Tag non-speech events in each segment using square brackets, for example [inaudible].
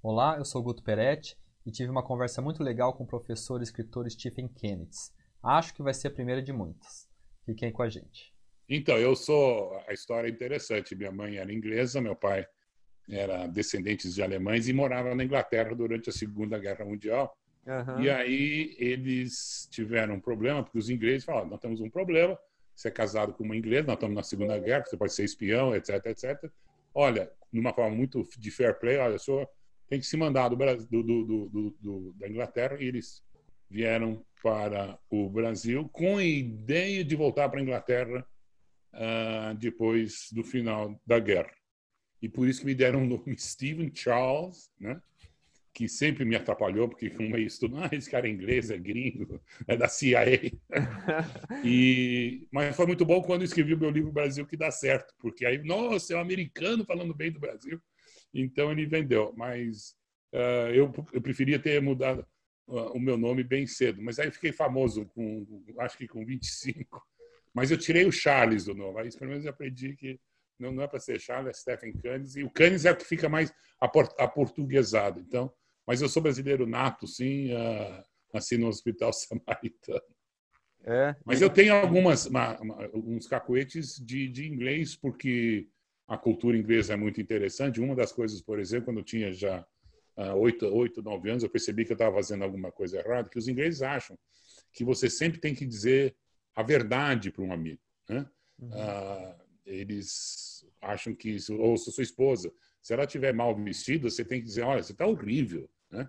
Olá, eu sou Guto Peretti e tive uma conversa muito legal com o professor e escritor Stephen Kennedy. Acho que vai ser a primeira de muitas. Fiquem com a gente. Então, eu sou. A história é interessante. Minha mãe era inglesa, meu pai era descendente de alemães e morava na Inglaterra durante a Segunda Guerra Mundial. Uhum. E aí eles tiveram um problema, porque os ingleses falaram: nós temos um problema, você é casado com uma inglesa, nós estamos na Segunda Guerra, você pode ser espião, etc, etc. Olha, numa forma muito de fair play, olha, o senhor tem que se mandar do, do, do, do, da Inglaterra e eles vieram para o Brasil com a ideia de voltar para a Inglaterra uh, depois do final da guerra. E por isso que me deram o nome [laughs] Stephen Charles, né? que sempre me atrapalhou, porque [laughs] como é isso, ah, esse cara é inglês, é gringo, é da CIA. [laughs] e, mas foi muito bom quando eu escrevi o meu livro Brasil que dá certo, porque aí, nossa, é um americano falando bem do Brasil. Então ele vendeu, mas uh, eu, eu preferia ter mudado uh, o meu nome bem cedo. Mas aí fiquei famoso, com, acho que com 25. Mas eu tirei o Charles do nome, aí pelo menos eu aprendi que não, não é para ser Charles, é Stephen Canis. E o Canis é o que fica mais aportuguesado. Então, mas eu sou brasileiro nato, sim, uh, nasci no Hospital [laughs] Samaritano. É. Mas eu tenho algumas uma, uma, uns cacuetes de, de inglês, porque a cultura inglesa é muito interessante. Uma das coisas, por exemplo, quando eu tinha já uh, oito, oito, nove anos, eu percebi que eu estava fazendo alguma coisa errada, que os ingleses acham que você sempre tem que dizer a verdade para um amigo. Né? Uhum. Uh, eles acham que, ou se sua esposa, se ela estiver mal vestida, você tem que dizer, olha, você está horrível. Né?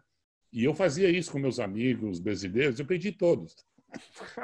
E eu fazia isso com meus amigos brasileiros, eu perdi todos.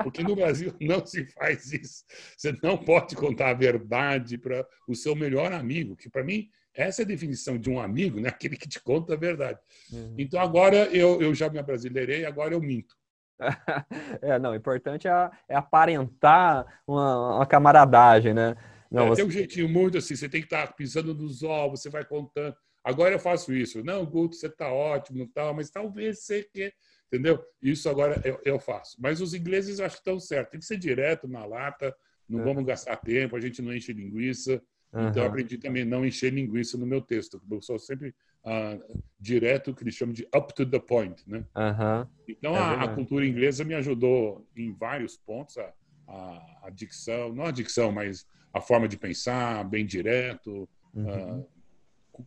Porque no Brasil [laughs] não se faz isso. Você não pode contar a verdade para o seu melhor amigo, que para mim essa é a definição de um amigo, né? [laughs] aquele que te conta a verdade. Uhum. Então agora eu, eu já me abrasileirei, agora eu minto. [laughs] é, não, o importante é, é aparentar uma, uma, camaradagem, né? Não, é, você... Tem um jeitinho muito assim, você tem que estar pisando nos ovos, você vai contando. Agora eu faço isso. Não, Guto, você está ótimo, tal, mas talvez você quer Entendeu? Isso agora eu, eu faço. Mas os ingleses acho que estão certos. Tem que ser direto na lata, não é. vamos gastar tempo, a gente não enche linguiça. Uhum. Então, eu aprendi também não encher linguiça no meu texto. Eu sou sempre uh, direto, que eles chamam de up to the point. Né? Uhum. Então, é a, a, cultura inglesa me ajudou em vários pontos. A, a, a, dicção, não a dicção, mas a forma de pensar, bem direto, uh,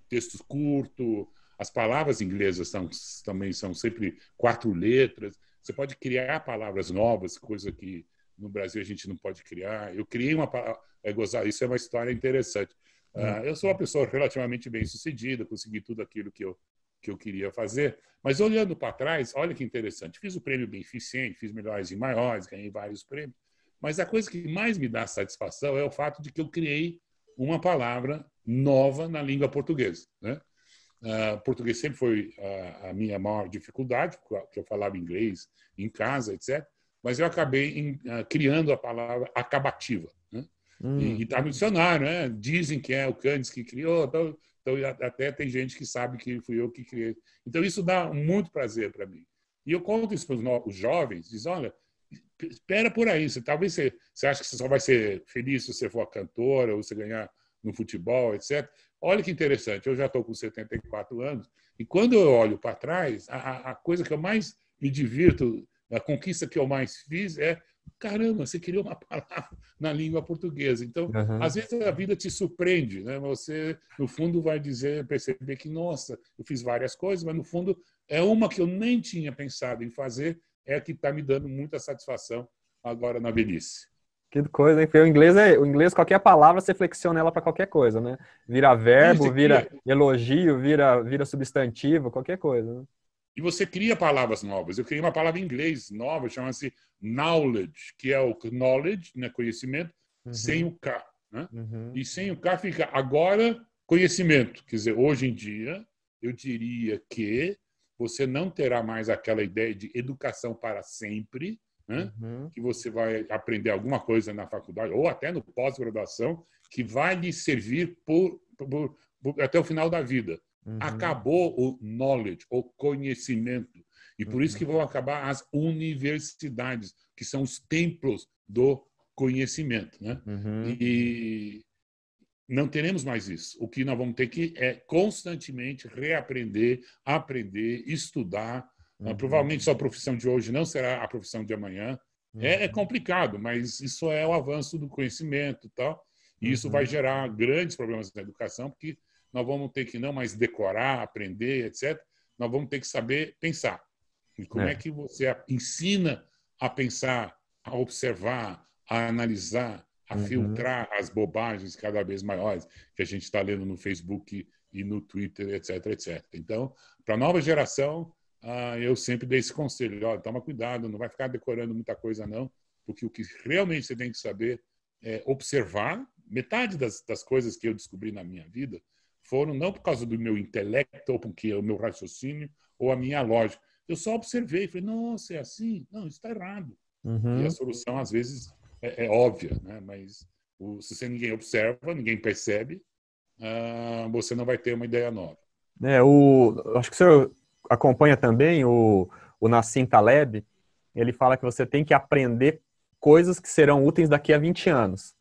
textos curtos, as palavras inglesas são, também são sempre quatro letras. Você pode criar palavras novas, coisa que no Brasil a gente não pode criar. Eu criei uma palavra, é gozar, isso é uma história interessante. Uh, eu sou uma pessoa relativamente bem sucedida, consegui tudo aquilo que eu, que eu queria fazer. Mas olhando para trás, olha que interessante. Fiz o prêmio Beneficente, fiz Melhores e Maiores, ganhei vários prêmios. Mas a coisa que mais me dá satisfação é o fato de que eu criei uma palavra nova na língua portuguesa. Né? Uh, português sempre foi a, a, minha maior dificuldade, porque eu falava inglês em casa, etc. Mas eu acabei em, uh, criando a palavra acabativa. Né? Hum. E está no dicionário, né? Dizem que é o Candes que criou, então, então até tem gente que sabe que fui eu que criei. Então isso dá muito prazer para mim. E eu conto isso para os jovens, diz, olha, espera por aí, você, talvez você, você acha que você só vai ser feliz se você for cantora ou você ganhar no futebol, etc. Olha que interessante, eu já estou com 74 anos, e quando eu olho para trás, a, a, coisa que eu mais me divirto, a conquista que eu mais fiz é caramba, você criou uma palavra [laughs] na língua portuguesa. Então, uhum. às vezes a vida te surpreende, né? Você, no fundo, vai dizer, perceber que, nossa, eu fiz várias coisas, mas no fundo é uma que eu nem tinha pensado em fazer, é a que está me dando muita satisfação agora na velhice. Que coisa, hein? O inglês, é, o inglês, qualquer palavra, você flexiona ela para qualquer coisa, né? Vira verbo, vira elogio, vira, vira substantivo, qualquer coisa. Né? E você cria palavras novas. Eu criei uma palavra em inglês nova, chama-se knowledge, que é o knowledge, né, conhecimento, uhum. sem o K. Né? Uhum. E sem o K fica agora conhecimento. Quer dizer, hoje em dia, eu diria que você não terá mais aquela ideia de educação para sempre, né? Uhum. que você vai aprender alguma coisa na faculdade ou até no pós-graduação que vai lhe servir por, por, por, até o final da vida. Uhum. Acabou o knowledge, o conhecimento. E por uhum. isso que vão acabar as universidades, que são os templos do conhecimento. Né? Uhum. E, não teremos mais isso. O que nós vamos ter que é constantemente reaprender, aprender, estudar. Uhum. Provavelmente sua profissão de hoje não será a profissão de amanhã. Uhum. É, é, complicado, mas isso é o avanço do conhecimento, tal. E isso uhum. vai gerar grandes problemas na educação, porque nós vamos ter que não mais decorar, aprender, etc. Nós vamos ter que saber pensar. E como é, é que você ensina a pensar, a observar, a analisar, a uhum. filtrar as bobagens cada vez maiores que a gente está lendo no Facebook e no Twitter, etc, etc. Então, para a nova geração, ah, eu sempre dei esse conselho: ó, toma cuidado, não vai ficar decorando muita coisa, não, porque o que realmente você tem que saber é observar. Metade das, das coisas que eu descobri na minha vida foram não por causa do meu intelecto, ou porque o meu raciocínio, ou a minha lógica. Eu só observei e falei: nossa, é assim? Não, isso está errado. Uhum. E a solução, às vezes, é, é óbvia, né? mas o, se você ninguém observa, ninguém percebe, uh, você não vai ter uma ideia nova. É, o, acho que o senhor acompanha também o, o Nassim Taleb, ele fala que você tem que aprender coisas que serão úteis daqui a 20 anos.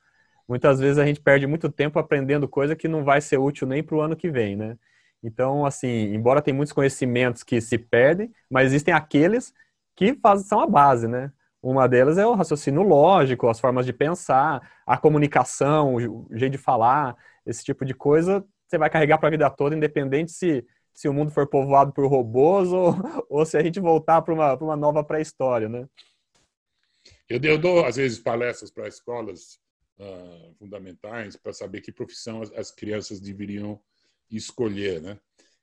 Muitas vezes a gente perde muito tempo aprendendo coisa que não vai ser útil nem para o ano que vem, né? Então, assim, embora tem muitos conhecimentos que se perdem, mas existem aqueles que faz, são a base, né? Uma delas é o raciocínio lógico, as formas de pensar, a comunicação, o jeito de falar, esse tipo de coisa você vai carregar para a vida toda, independente se, se o mundo for povoado por robôs ou, [laughs] ou se a gente voltar para uma, uma nova pré-história, né? Eu, eu, dou, às vezes, palestras para escolas uh, fundamentais para saber que profissão as, as crianças deveriam escolher, né?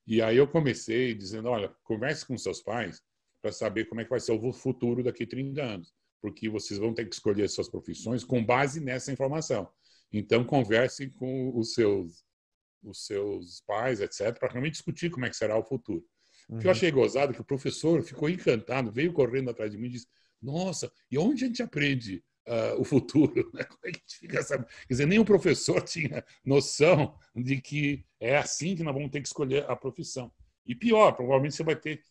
E aí eu comecei dizendo, olha, converse com seus pais para saber como é que vai ser o futuro daqui a 30 anos, porque vocês vão ter que escolher suas profissões com base nessa informação. Então, converse com os seus, os seus pais, etc., para realmente discutir como é que será o futuro. Uhum. O que eu uhum. achei gozado é que o professor ficou encantado, veio correndo atrás de mim e disse: Nossa, e onde a gente aprende uh, o futuro? [laughs] Como é que a gente fica sabendo? Quer dizer, nem o professor [laughs] tinha noção de que é assim que nós vamos ter que escolher a profissão. E pior, provavelmente você vai ter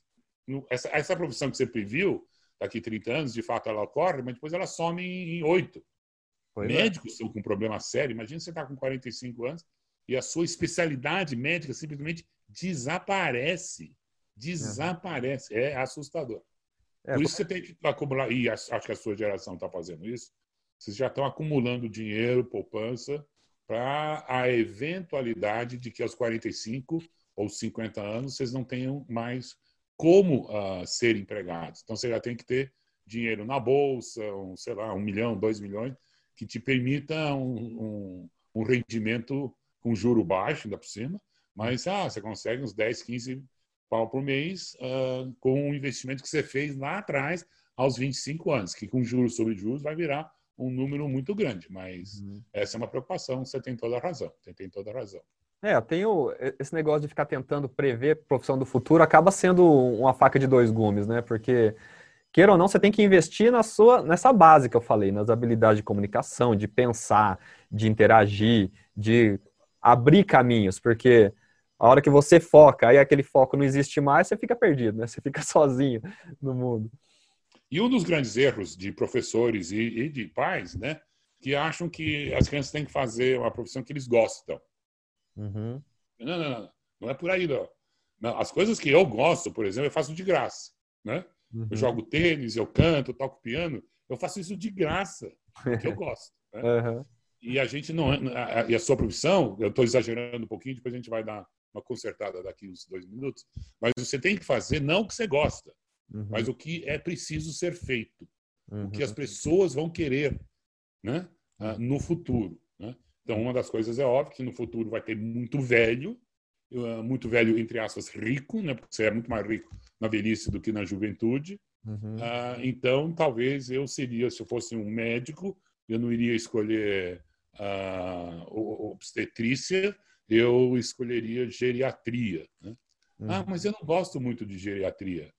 essa, essa profissão que você previu, daqui 30 anos, de fato ela ocorre, mas depois ela some em oito. É. Médicos estão com um problema sério. Imagina você está com 45 anos e a sua especialidade médica simplesmente desaparece. Desaparece. É assustador. É, Por isso você tem que acumular, e acho que a sua geração está fazendo isso, vocês já estão acumulando dinheiro, poupança, para a eventualidade de que aos 45 ou 50 anos vocês não tenham mais como uh, ser empregados. Então, você já tem que ter dinheiro na bolsa, um, sei lá, um milhão, dois milhões, que te permita um, um, um rendimento com juro baixo, ainda por cima, mas ah, você consegue uns 10, 15 pau por mês uh, com um investimento que você fez lá atrás, aos 25 anos, que com juros sobre juros vai virar um número muito grande. Mas uhum. essa é uma preocupação, você tem toda a razão. Você tem toda a razão. É, tenho esse negócio de ficar tentando prever profissão do futuro acaba sendo uma faca de dois gumes, né? Porque queira ou não, você tem que investir na sua nessa base que eu falei, nas habilidades de comunicação, de pensar, de interagir, de abrir caminhos, porque a hora que você foca, aí aquele foco não existe mais, você fica perdido, né? Você fica [laughs] sozinho no mundo. E um dos grandes erros de professores e, e de pais, né, que acham que as crianças têm que fazer uma profissão que eles gostam. Uhum. Não, não, não. Não é por aí, não. não. As coisas que eu gosto, por exemplo, eu faço de graça. Né? Uhum. Eu jogo tênis, eu canto, toco piano. Eu faço isso de graça, porque eu [laughs] gosto. Né? Uhum. E a gente não. E a sua profissão, eu estou exagerando um pouquinho, depois a gente vai dar uma consertada daqui uns dois minutos. Mas você tem que fazer não o que você gosta, uhum. mas o que é preciso ser feito. O que as uhum. pessoas vão querer né? Ah, no futuro. Né? Então, uma das coisas é óbvio que no futuro vai ter muito velho, eh, muito velho, entre aspas, rico, né? porque você é muito mais rico na velhice do que na juventude. Uhum. Uh, então, talvez eu seria, se eu fosse um médico, eu não iria escolher uh, obstetrícia, eu escolheria geriatria. Né? Uhum. Ah, mas eu não gosto muito de geriatria.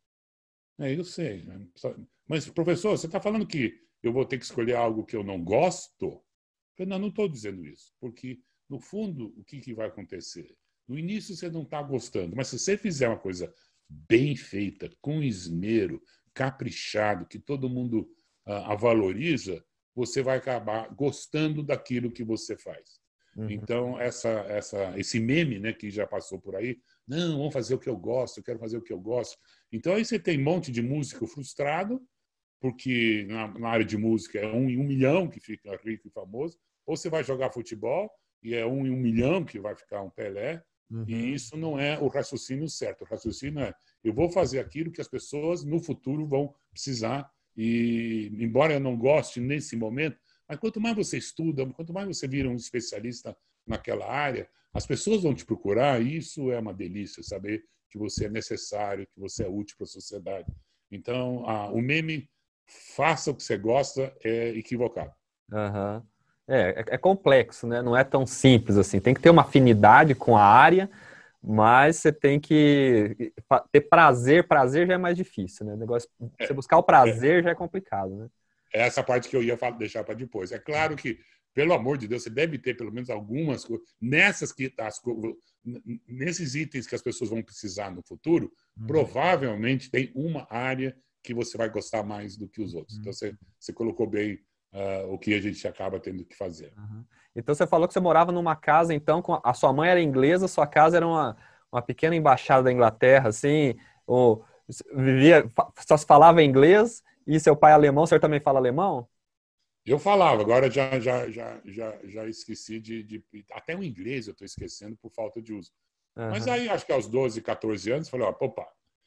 É, eu sei. Né? Mas, professor, você está falando que eu vou ter que escolher algo que eu não gosto? Eu não estou dizendo isso, porque, no fundo, o que, que vai acontecer? No início você não está gostando, mas se você fizer uma coisa bem feita, com esmero, caprichado, que todo mundo uh, a valoriza, você vai acabar gostando daquilo que você faz. Uhum. Então, essa, essa, esse meme né, que já passou por aí, não, vamos fazer o que eu gosto, eu quero fazer o que eu gosto. Então, aí você tem um monte de músico frustrado, porque na, na área de música é um em um milhão que fica rico e famoso, ou você vai jogar futebol e é um em um milhão que vai ficar um Pelé, uhum. e isso não é o raciocínio certo. O raciocínio é, eu vou fazer aquilo que as pessoas no futuro vão precisar, e embora eu não goste nesse momento, mas quanto mais você estuda, quanto mais você vira um especialista naquela área, as pessoas vão te procurar. E isso é uma delícia, saber que você é necessário, que você é útil para a sociedade. Então, o meme faça o que você gosta é equivocado. Uhum. É, é, complexo, né? Não é tão simples assim. Tem que ter uma afinidade com a área, mas você tem que ter prazer. Prazer já é mais difícil, né? O negócio, é, você buscar o prazer é. já é complicado, né? É essa parte que eu ia deixar para depois. É claro que, pelo amor de Deus, você deve ter pelo menos algumas coisas. Nessas que as, nesses itens que as pessoas vão precisar no futuro, uhum. provavelmente tem uma área que você vai gostar mais do que os outros. Uhum. Então você, você colocou bem uh, o que a gente acaba tendo que fazer. Uhum. Então você falou que você morava numa casa, então com a sua mãe era inglesa, sua casa era uma, uma pequena embaixada da Inglaterra, assim, ou vivia, só se falava inglês e seu pai é alemão, o senhor também fala alemão? Eu falava, agora já já já já, já esqueci de, de até o inglês eu estou esquecendo por falta de uso. Uhum. Mas aí acho que aos 12, 14 anos falei, ó, opa,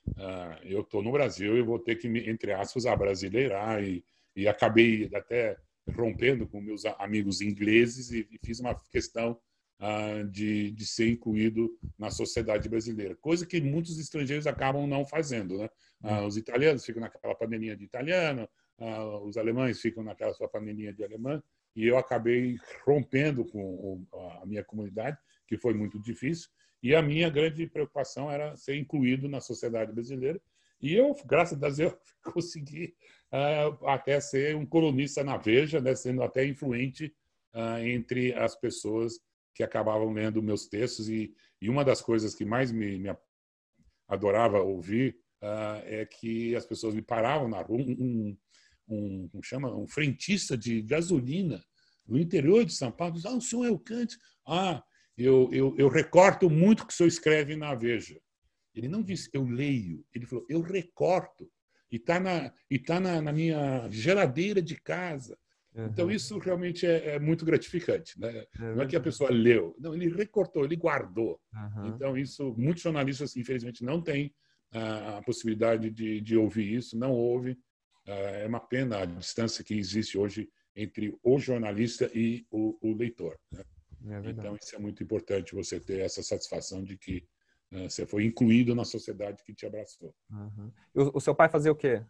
uh, eu estou no Brasil e vou ter que me entre aspas abrasileirar e, e acabei até rompendo com meus amigos ingleses e, fiz uma questão uh, de, de ser incluído na sociedade brasileira, coisa que muitos estrangeiros acabam não fazendo, né? Ah, os italianos ficam naquela panelinha de italiano, ah, os alemães ficam naquela sua panelinha de alemã, e eu acabei rompendo com a minha comunidade, que foi muito difícil, e a minha grande preocupação era ser incluído na sociedade brasileira, e eu, graças a Deus, [laughs] eu consegui até ser um colunista na Veja, né, sendo até influente uh, entre as pessoas que acabavam lendo meus textos. E, e uma das coisas que mais me, me adorava ouvir uh, é que as pessoas me paravam na rua, um, um, um, chama, um frentista de gasolina no interior de São Paulo, diz, ah, o senhor é o Kant. Ah, eu, eu, eu recorto muito o que o senhor escreve na Veja. Ele não disse, eu leio. Ele falou, eu recorto. E está na, e tá na, na, minha geladeira de casa. Uhum. Então, isso realmente é, é muito gratificante. Né? É não é que a pessoa leu, não, ele recortou, ele guardou. Uhum. Então, isso, muitos jornalistas, infelizmente, não têm a possibilidade de, de ouvir isso, não ouve. É uma pena a distância que existe hoje entre o jornalista e o, o leitor. Né? É então, isso é muito importante, você ter essa satisfação de que uh, você foi incluído na sociedade que te abraçou. Uhum. O, o, seu pai fazia o quê?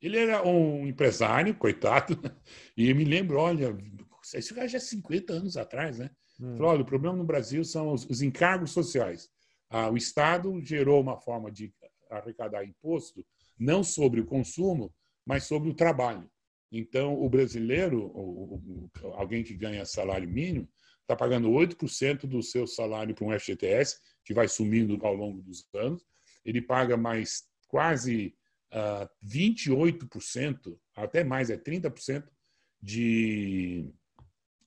Ele era um empresário, coitado, [laughs] e me lembro, olha, isso já é 50 anos atrás, né? Hum. Falou, olha, o problema no Brasil são os, os encargos sociais. Ah, o Estado gerou uma forma de arrecadar imposto não sobre o consumo, mas sobre o trabalho. Então, o brasileiro, alguém que ganha salário mínimo, está pagando 8% do seu salário para um FGTS, que vai sumindo ao longo dos anos. Ele paga mais quase uh, ah, 28%, até mais, é 30% de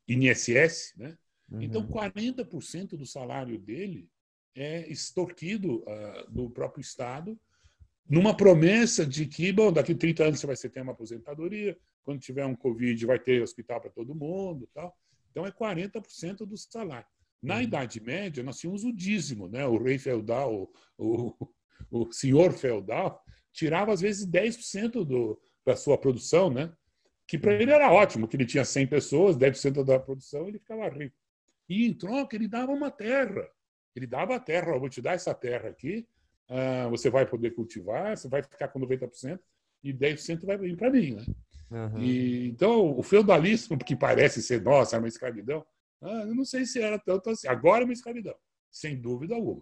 INSS. Né? Então, uhum. Então, 40% do salário dele é extorquido uh, do próprio Estado, numa promessa de que, bom, daqui a 30 anos você vai ter uma aposentadoria, quando tiver um Covid vai ter hospital para todo mundo tal. Então é 40% do salário. Na uhum. Idade Média, nós tínhamos o dízimo, né? o rei feudal, o, o, o senhor feudal, tirava às vezes 10% do, da sua produção, né? que para ele era ótimo, que ele tinha 100 pessoas, 10% da produção, ele ficava rico. E em troca, ele dava uma terra. Ele dava a terra, eu vou te dar essa terra aqui, uh, você vai poder cultivar, você vai ficar com 90% e 10% vai vir para mim. Né? Uhum. E, então, o feudalismo, que parece ser, nossa, é uma escravidão, ah, eu não sei se era tanto assim. Agora é uma escravidão, sem dúvida alguma.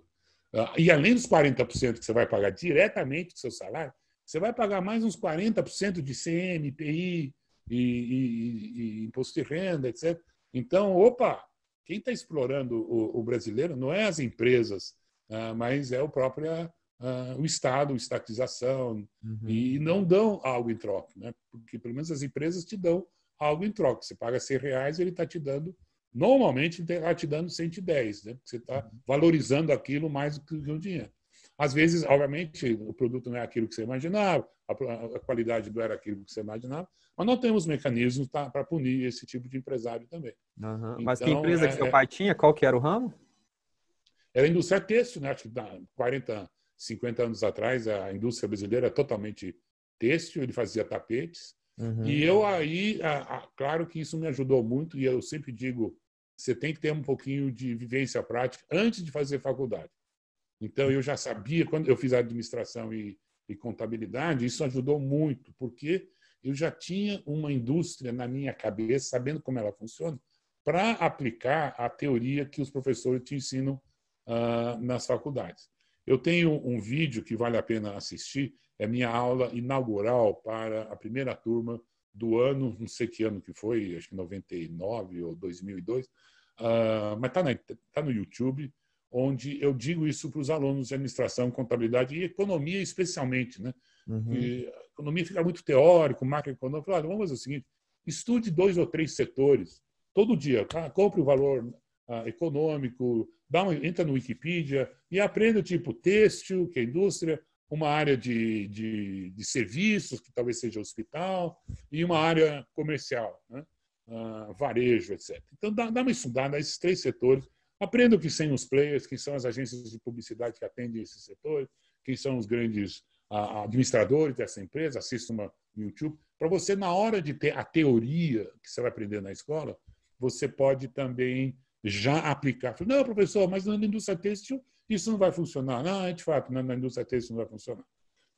Uh, e além dos 40% que você vai pagar diretamente do seu salário, você vai pagar mais uns 40% de CM, IPI e, e, e, imposto de renda, etc. Então, opa, quem está explorando o, o, brasileiro não é as empresas, uh, mas é o próprio uh, o Estado, estatização, uhum. e não dão algo em troca, né? porque pelo menos as empresas te dão algo em troca. Você paga 100 reais, ele está te dando Normalmente está te dando 110, né? Porque você está valorizando aquilo mais do que o dinheiro. Às vezes, obviamente, o produto não é aquilo que você imaginava, a, qualidade não era aquilo que você imaginava, mas nós temos mecanismos tá, para punir esse tipo de empresário também. Uhum. Então, mas que empresa é, que seu pai tinha? Qual que era o ramo? Era a indústria têxtil, né? Acho que 40, 50 anos atrás a indústria brasileira era totalmente têxtil, ele fazia tapetes. Uhum. E eu aí, a, a, claro que isso me ajudou muito, e eu sempre digo, você tem que ter um pouquinho de vivência prática antes de fazer faculdade. Então, eu já sabia, quando eu fiz administração e, e contabilidade, isso ajudou muito, porque eu já tinha uma indústria na minha cabeça, sabendo como ela funciona, para aplicar a teoria que os professores te ensinam uh, nas faculdades. Eu tenho um vídeo que vale a pena assistir, é minha aula inaugural para a primeira turma do ano, não sei que ano que foi, acho que 99 ou 2002, uh, ah, mas está tá no YouTube onde eu digo isso para os alunos de administração, contabilidade e economia especialmente, né? Uhum. E economia fica muito teórico, macroeconômico. Olha, vamos fazer o seguinte: estude dois ou três setores todo dia, tá? compre o valor uh, econômico, dá uma, entra no Wikipedia e aprenda tipo têxtil, que é indústria, uma área de, de, de serviços, que talvez seja hospital, e uma área comercial, né? uh, varejo, etc. Então, dá, dá uma estudada nesses três setores Aprenda que são os players, que são as agências de publicidade que atendem esse setor, quem são os grandes administradores dessa empresa, assista uma no YouTube, para você, na hora de ter a teoria que você vai aprender na escola, você pode também já aplicar. Não, professor, mas na indústria têxtil isso não vai funcionar. Não, é de fato, na indústria têxtil não vai funcionar.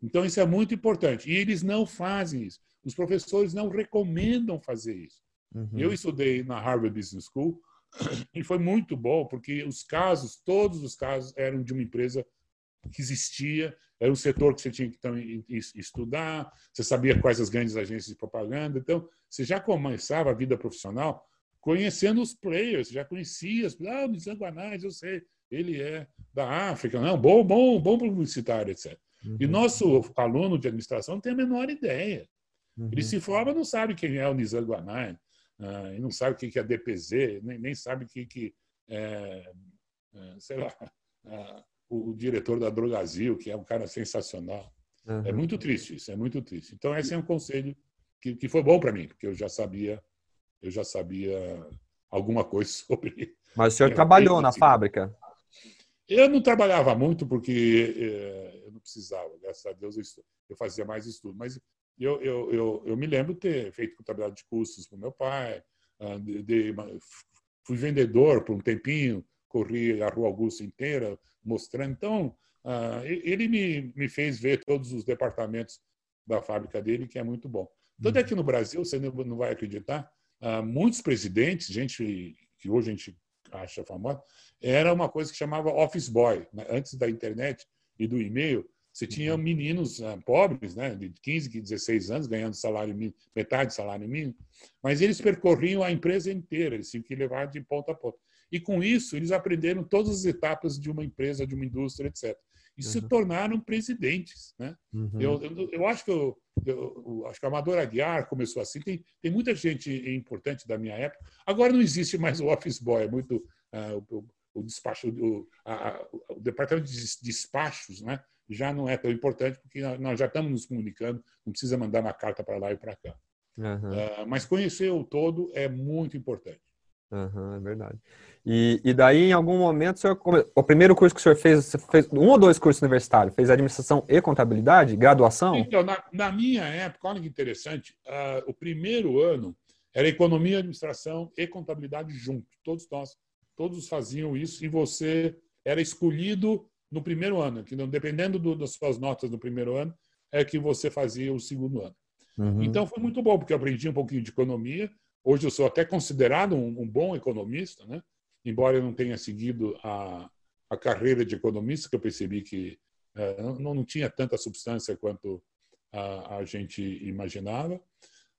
Então, isso é muito importante. E eles não fazem isso. Os professores não recomendam fazer isso. Uhum. Eu estudei na Harvard Business School [clears throat] e foi muito bom, porque os casos, todos os casos, eram de uma empresa que existia, era um setor que você tinha que também estudar, você sabia quais as grandes agências de propaganda, então você já começava a vida profissional conhecendo os players, já conhecia, ah, o Nizam Guanais, eu sei, ele é da África, não, bom, bom, bom publicitário, etc. Uhum. E nosso aluno de administração não tem a menor ideia. Uhum. Ele se forma não sabe quem é o Nizam Guanais, uh, e não sabe o que é DPZ, nem, nem sabe o que, que é, é, sei lá, uh, [laughs] o, o, diretor da Drogazil, que é um cara sensacional. Uhum. É muito triste isso, é muito triste. Então, esse é um conselho que, que foi bom para mim, porque eu já sabia, eu já sabia alguma coisa [laughs] sobre. Mas o senhor trabalhou na fábrica? Eu não trabalhava muito porque é, eu não precisava, graças a Deus eu, eu fazia mais estudo. Mas eu, eu, eu, eu me lembro ter feito contabilidade de custos com meu pai, ah, de, de, fui vendedor por um tempinho, corri a Rua Augusta inteira mostrando. Então, ah, ele me, me fez ver todos os departamentos da fábrica dele, que é muito bom. Tanto é que no Brasil, você não vai acreditar, ah, muitos presidentes, gente que hoje a gente acha famosa, era uma coisa que chamava office boy. Né? Antes da internet e do e-mail, você tinha uhum. meninos uh, pobres, né, de 15, 16 anos, ganhando salário mínimo, metade do salário mínimo, mas eles percorriam a empresa inteira, eles tinham que levar de ponta a ponta. E com isso, eles aprenderam todas as etapas de uma empresa, de uma indústria, etc. E uhum. se tornaram presidentes. Né? Uhum. Eu, eu, eu, acho que eu, eu, acho que a Amador Aguiar começou assim. Tem, tem muita gente importante da minha época. Agora não existe mais o office boy, é muito uh, o, o, despacho, o, a, o departamento de despachos, né? já não é tão importante, porque nós já estamos nos comunicando, não precisa mandar uma carta para lá e para cá. Uhum. Uh, mas conhecer o todo é muito importante. Uhum, é verdade. E, e daí, em algum momento, o, senhor, o primeiro curso que o senhor fez, você fez um ou dois cursos universitários? Fez administração e contabilidade? Graduação? Então, na, na minha época, olha que interessante, uh, o primeiro ano era economia, administração e contabilidade junto. Todos nós, todos faziam isso e você era escolhido no primeiro ano, que dependendo do, das suas notas no primeiro ano, é que você fazia o segundo ano. Uhum. Então foi muito bom, porque eu aprendi um pouquinho de economia. Hoje eu sou até considerado um, um bom economista, né? embora eu não tenha seguido a, a carreira de economista, que eu percebi que é, não, não tinha tanta substância quanto a, a gente imaginava.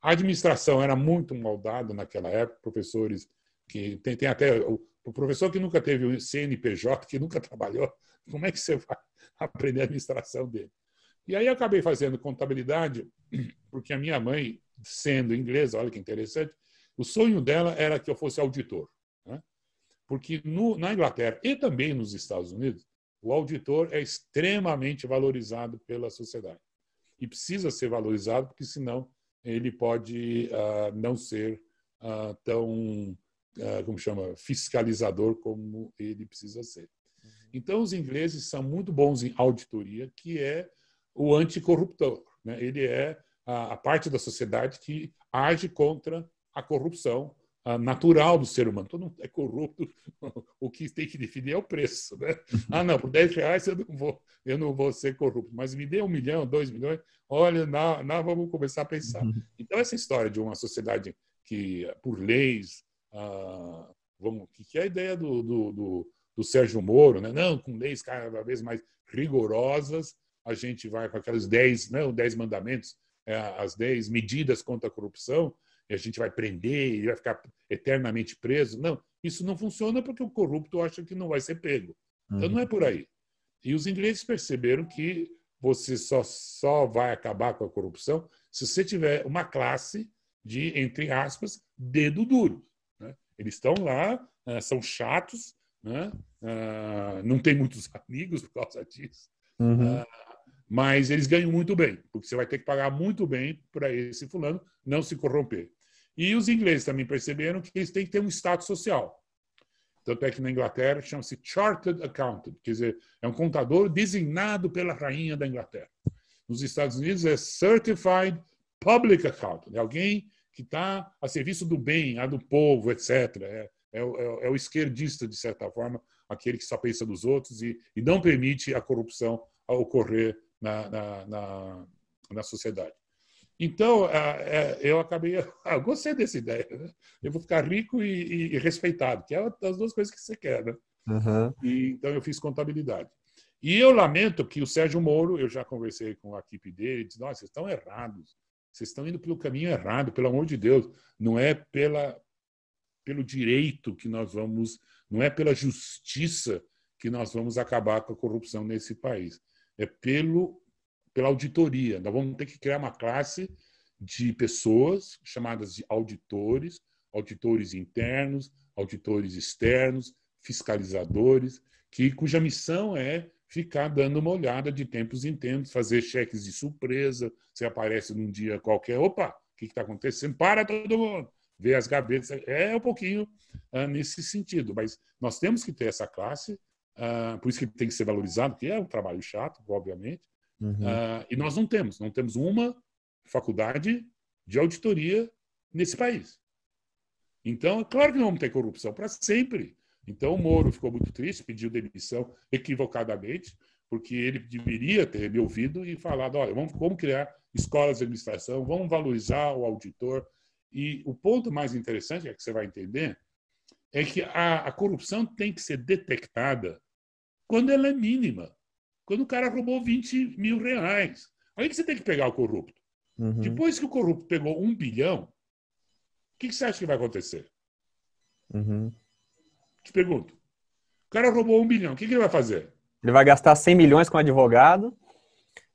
A administração era muito moldada naquela época, professores que tem, tem até o, o professor que nunca teve o CNPJ, que nunca [laughs] trabalhou, como é que você vai aprender a administração dele? E aí eu acabei fazendo contabilidade, porque a minha mãe, sendo inglesa, olha que interessante, o sonho dela era que eu fosse auditor. Porque no, na Inglaterra e também nos Estados Unidos, o auditor é extremamente valorizado pela sociedade. E precisa ser valorizado, porque senão ele pode uh, não ser uh, tão, uh, como chama, fiscalizador como ele precisa ser. Uhum. Então, os ingleses são muito bons em auditoria, que é o anticorruptor. Né? Ele é a, a parte da sociedade que age contra a corrupção natural do ser humano. Todo mundo é corrupto. [laughs] O que tem que definir é o preço. Né? Uhum. Ah, não, por 10 reais eu não vou, eu não vou ser corrupto. Mas me dê um milhão, dois milhões, olha, não, não vamos começar a pensar. Uhum. Então, essa história de uma sociedade que, por leis, ah, vamos, que é a ideia do, do, do, do Sérgio Moro, né? não, com leis cada vez mais rigorosas, a gente vai com aqueles 10, não, 10 mandamentos, é, as 10 medidas contra a corrupção, a gente vai prender, e vai ficar eternamente preso. Não, isso não funciona porque o corrupto acha que não vai ser pego. Então não é por aí. E os ingleses perceberam que você só, só vai acabar com a corrupção se você tiver uma classe de, entre aspas, dedo duro. Né? Eles estão lá, eh, são chatos, né? Ah, não tem muitos [laughs] amigos por causa disso. Uhum. Ah, mas eles ganham muito bem, porque você vai ter que pagar muito bem para esse fulano não se corromper. E os ingleses também perceberam que eles têm que ter um status social. Tanto é que na Inglaterra chama-se Chartered Accountant, quer dizer, é um contador designado pela rainha da Inglaterra. Nos Estados Unidos é Certified Public Accountant, é alguém que está a serviço do bem, a do povo, etc. É, é, é, é, o esquerdista, de certa forma, aquele que só pensa nos outros e, e não permite a corrupção a ocorrer na, na, na, na sociedade. Então, é, eu acabei. [laughs] Eu gostei dessa ideia. Né? Eu vou ficar rico e, e, respeitado, que é as duas coisas que você quer. Né? Uhum. E, então, eu fiz contabilidade. E eu lamento que o Sérgio Moro, eu já conversei com a equipe dele, disse: Nossa, vocês estão errados. Vocês estão indo pelo caminho errado, pelo amor de Deus. Não é pela, pelo direito que nós vamos, não é pela justiça que nós vamos acabar com a corrupção nesse país. É pelo pela auditoria. Nós vamos ter que criar uma classe de pessoas chamadas de auditores, auditores internos, auditores externos, fiscalizadores, que cuja missão é ficar dando uma olhada de tempos em tempos, fazer cheques de surpresa. Você aparece num dia qualquer, opa, o que está acontecendo? Para todo mundo, ver as gavetas. É um pouquinho uh, nesse sentido, mas nós temos que ter essa classe, uh, por isso que tem que ser valorizado, que é um trabalho chato, obviamente, Uhum. Uh, e nós não temos, não temos uma faculdade de auditoria nesse país. Então, é claro que não vamos ter corrupção para sempre. Então, o Moro ficou muito triste, pediu demissão equivocadamente, porque ele deveria ter me ouvido e falado: olha, vamos, vamos criar escolas de administração, vamos valorizar o auditor. E o ponto mais interessante, é que você vai entender, é que a, a corrupção tem que ser detectada quando ela é mínima quando o cara roubou 20 mil reais. Aí que você tem que pegar o corrupto. Uhum. Depois que o corrupto pegou um bilhão, o que, que você acha que vai acontecer? Uhum. Te pergunto. O cara roubou um bilhão, o que, que ele vai fazer? Ele vai gastar 100 milhões com advogado,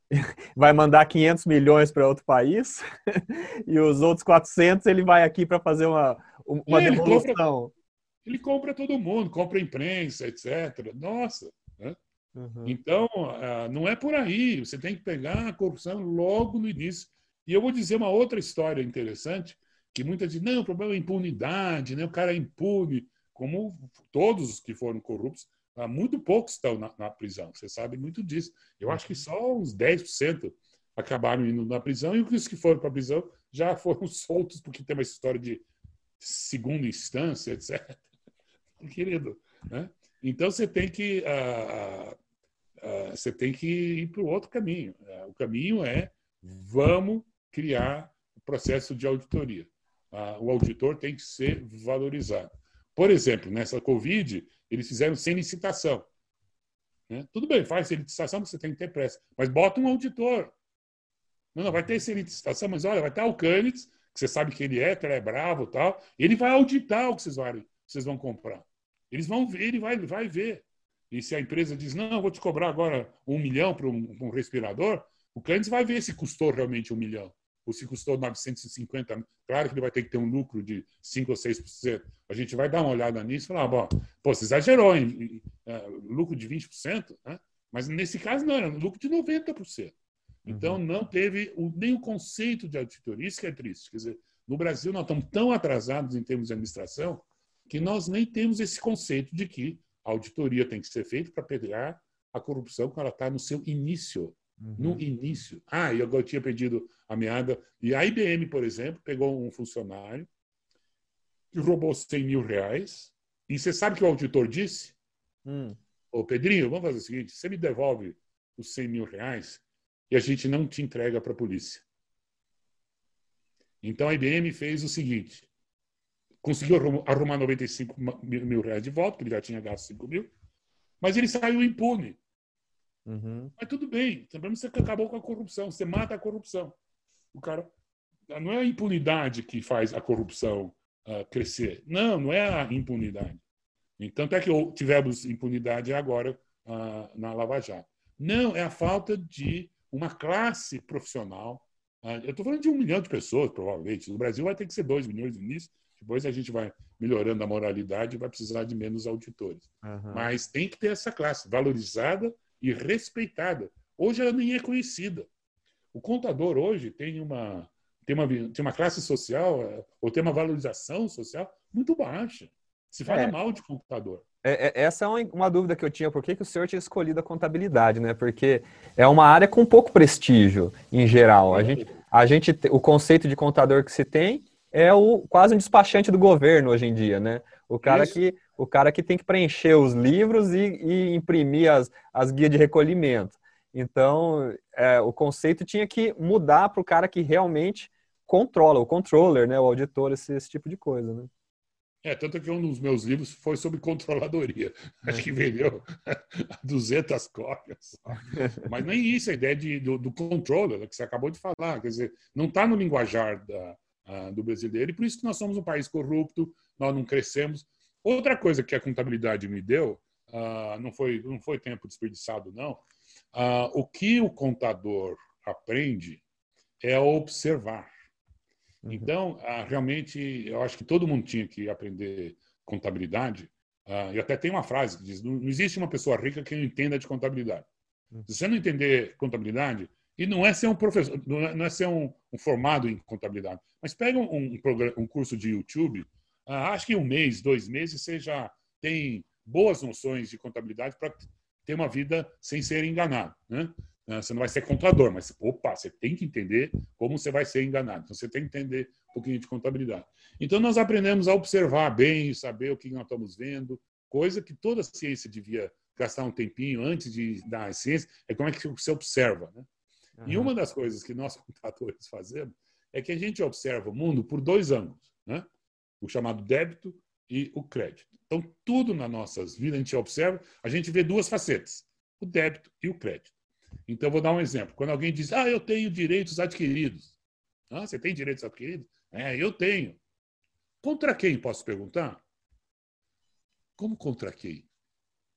[laughs] vai mandar 500 milhões para outro país, [laughs] e os outros 400 ele vai aqui para fazer uma, uma é, devolução. Ele compra, ele compra todo mundo, compra imprensa, etc. Nossa, né? Uhum. Então, ah, não é por aí. Você tem que pegar a corrupção logo no início. E eu vou dizer uma outra história interessante, que muita gente não, o problema é impunidade, né? o cara é impune. Como todos os que foram corruptos, ah, muito poucos estão na, na prisão. Você sabe muito disso. Eu acho que só uns 10% acabaram indo na prisão, e os que foram para a prisão já [laughs] foram soltos, porque tem uma história de segunda instância, etc. [laughs] Querido, né? Então você tem que uh, você tem que ir para o outro caminho. Uh, o caminho é vamos criar o processo de auditoria. Uh, o auditor tem que ser valorizado. Por exemplo, nessa Covid, eles fizeram sem licitação. Né? Tudo bem, faz sem licitação, você tem que ter pressa. Mas bota um auditor. Não, não, vai ter sem licitação, mas olha, vai ter o que você sabe que ele é, que ele é bravo tal. Ele vai auditar o que vocês vão, comprar. Eles vão ver, ele vai, vai ver. E se a empresa diz, não, vou te cobrar agora um milhão para um, um, respirador, o cliente vai ver se custou realmente um milhão. ou se custou 950, claro que ele vai ter que ter um lucro de 5 ou 6%. A gente vai dar uma olhada nisso e falar, bom, pô, você exagerou em, uh, lucro de 20%, né? mas nesse caso não, era um lucro de 90%. Então, uhum. não teve o, nem o conceito de auditoria, isso que é triste. Quer dizer, no Brasil, nós estamos tão atrasados em termos de administração que nós nem temos esse conceito de que a auditoria tem que ser feita para pegar a corrupção quando ela está no seu início. Uhum. No início. Ah, e eu tinha pedido a meada. E a IBM, por exemplo, pegou um funcionário que roubou 100 mil reais. E você sabe o que o auditor disse? Hum. Ô, Pedrinho, vamos fazer o seguinte: você me devolve os 100 mil reais e a gente não te entrega para a polícia. Então a IBM fez o seguinte: conseguiu arrumar 95 mil reais de volta, que ele já tinha gasto 5 mil, mas ele saiu impune. Uhum. Mas tudo bem, que você acabou com a corrupção, você mata a corrupção. O cara não é a impunidade que faz a corrupção uh, crescer. Não, não é a impunidade. Então, é que tivemos impunidade agora uh, na Lava Jato. Não, é a falta de uma classe profissional. Uh, eu estou falando de um milhão de pessoas, provavelmente. No Brasil vai ter que ser dois milhões no início. Depois a gente vai melhorando a moralidade e vai precisar de menos auditores. Uhum. Mas tem que ter essa classe valorizada e respeitada. Hoje ela nem é conhecida. O contador hoje tem uma, tem uma, tem uma classe social, é, ou tem uma valorização social muito baixa. Se fala é. mal de contador. É, é, essa é uma, uma, dúvida que eu tinha, por que, que o senhor tinha escolhido a contabilidade, né? Porque é uma área com pouco prestígio, em geral. A gente, a gente, o conceito de contador que se tem é o quase um despachante do governo hoje em dia, né? O cara Isso. que o cara que tem que preencher os livros e, e imprimir as, as guias de recolhimento. Então, é, o conceito tinha que mudar para o cara que realmente controla, o controller, né, o auditor, esse, esse, tipo de coisa. Né? É, tanto que um dos meus livros foi sobre controladoria. É. Acho que vendeu [laughs] 200 cópias. Mas nem isso, a ideia de, do, do controller, que você acabou de falar. Quer dizer, não está no linguajar da, uh, do brasileiro, e por isso que nós somos um país corrupto, nós não crescemos. Outra coisa que a contabilidade me deu, uh, não, foi, não foi tempo desperdiçado, não. Uh, o que o contador aprende é observar. Uhum. Então, uh, realmente, eu acho que todo mundo tinha que aprender contabilidade. e até tem uma frase que diz: não existe uma pessoa rica que não entenda de contabilidade. Se você não entender contabilidade, e não é ser um professor, é, não é ser um, um, formado em contabilidade, mas pega um, um, curso de YouTube ah, acho que um mês, dois meses, você já tem boas noções de contabilidade para ter uma vida sem ser enganado. Né? Ah, você não vai ser contador, mas opa, você tem que entender como você vai ser enganado. Então você tem que entender um pouquinho de contabilidade. Então nós aprendemos a observar bem, saber o que nós estamos vendo, coisa que toda ciência devia gastar um tempinho antes de dar a ciência, é como é que você observa. Né? Uhum. E uma das coisas que nós [laughs] contadores fazemos é que a gente observa o mundo por dois ângulos. Né? o chamado débito e o crédito. Então, tudo nas nossas vidas, a gente observa, a gente vê duas facetas, o débito e o crédito. Então, vou dar um exemplo. Quando alguém diz, ah, eu tenho direitos adquiridos. Ah, você tem direitos adquiridos? É, eu tenho. Contra quem, posso perguntar? Como contra quem?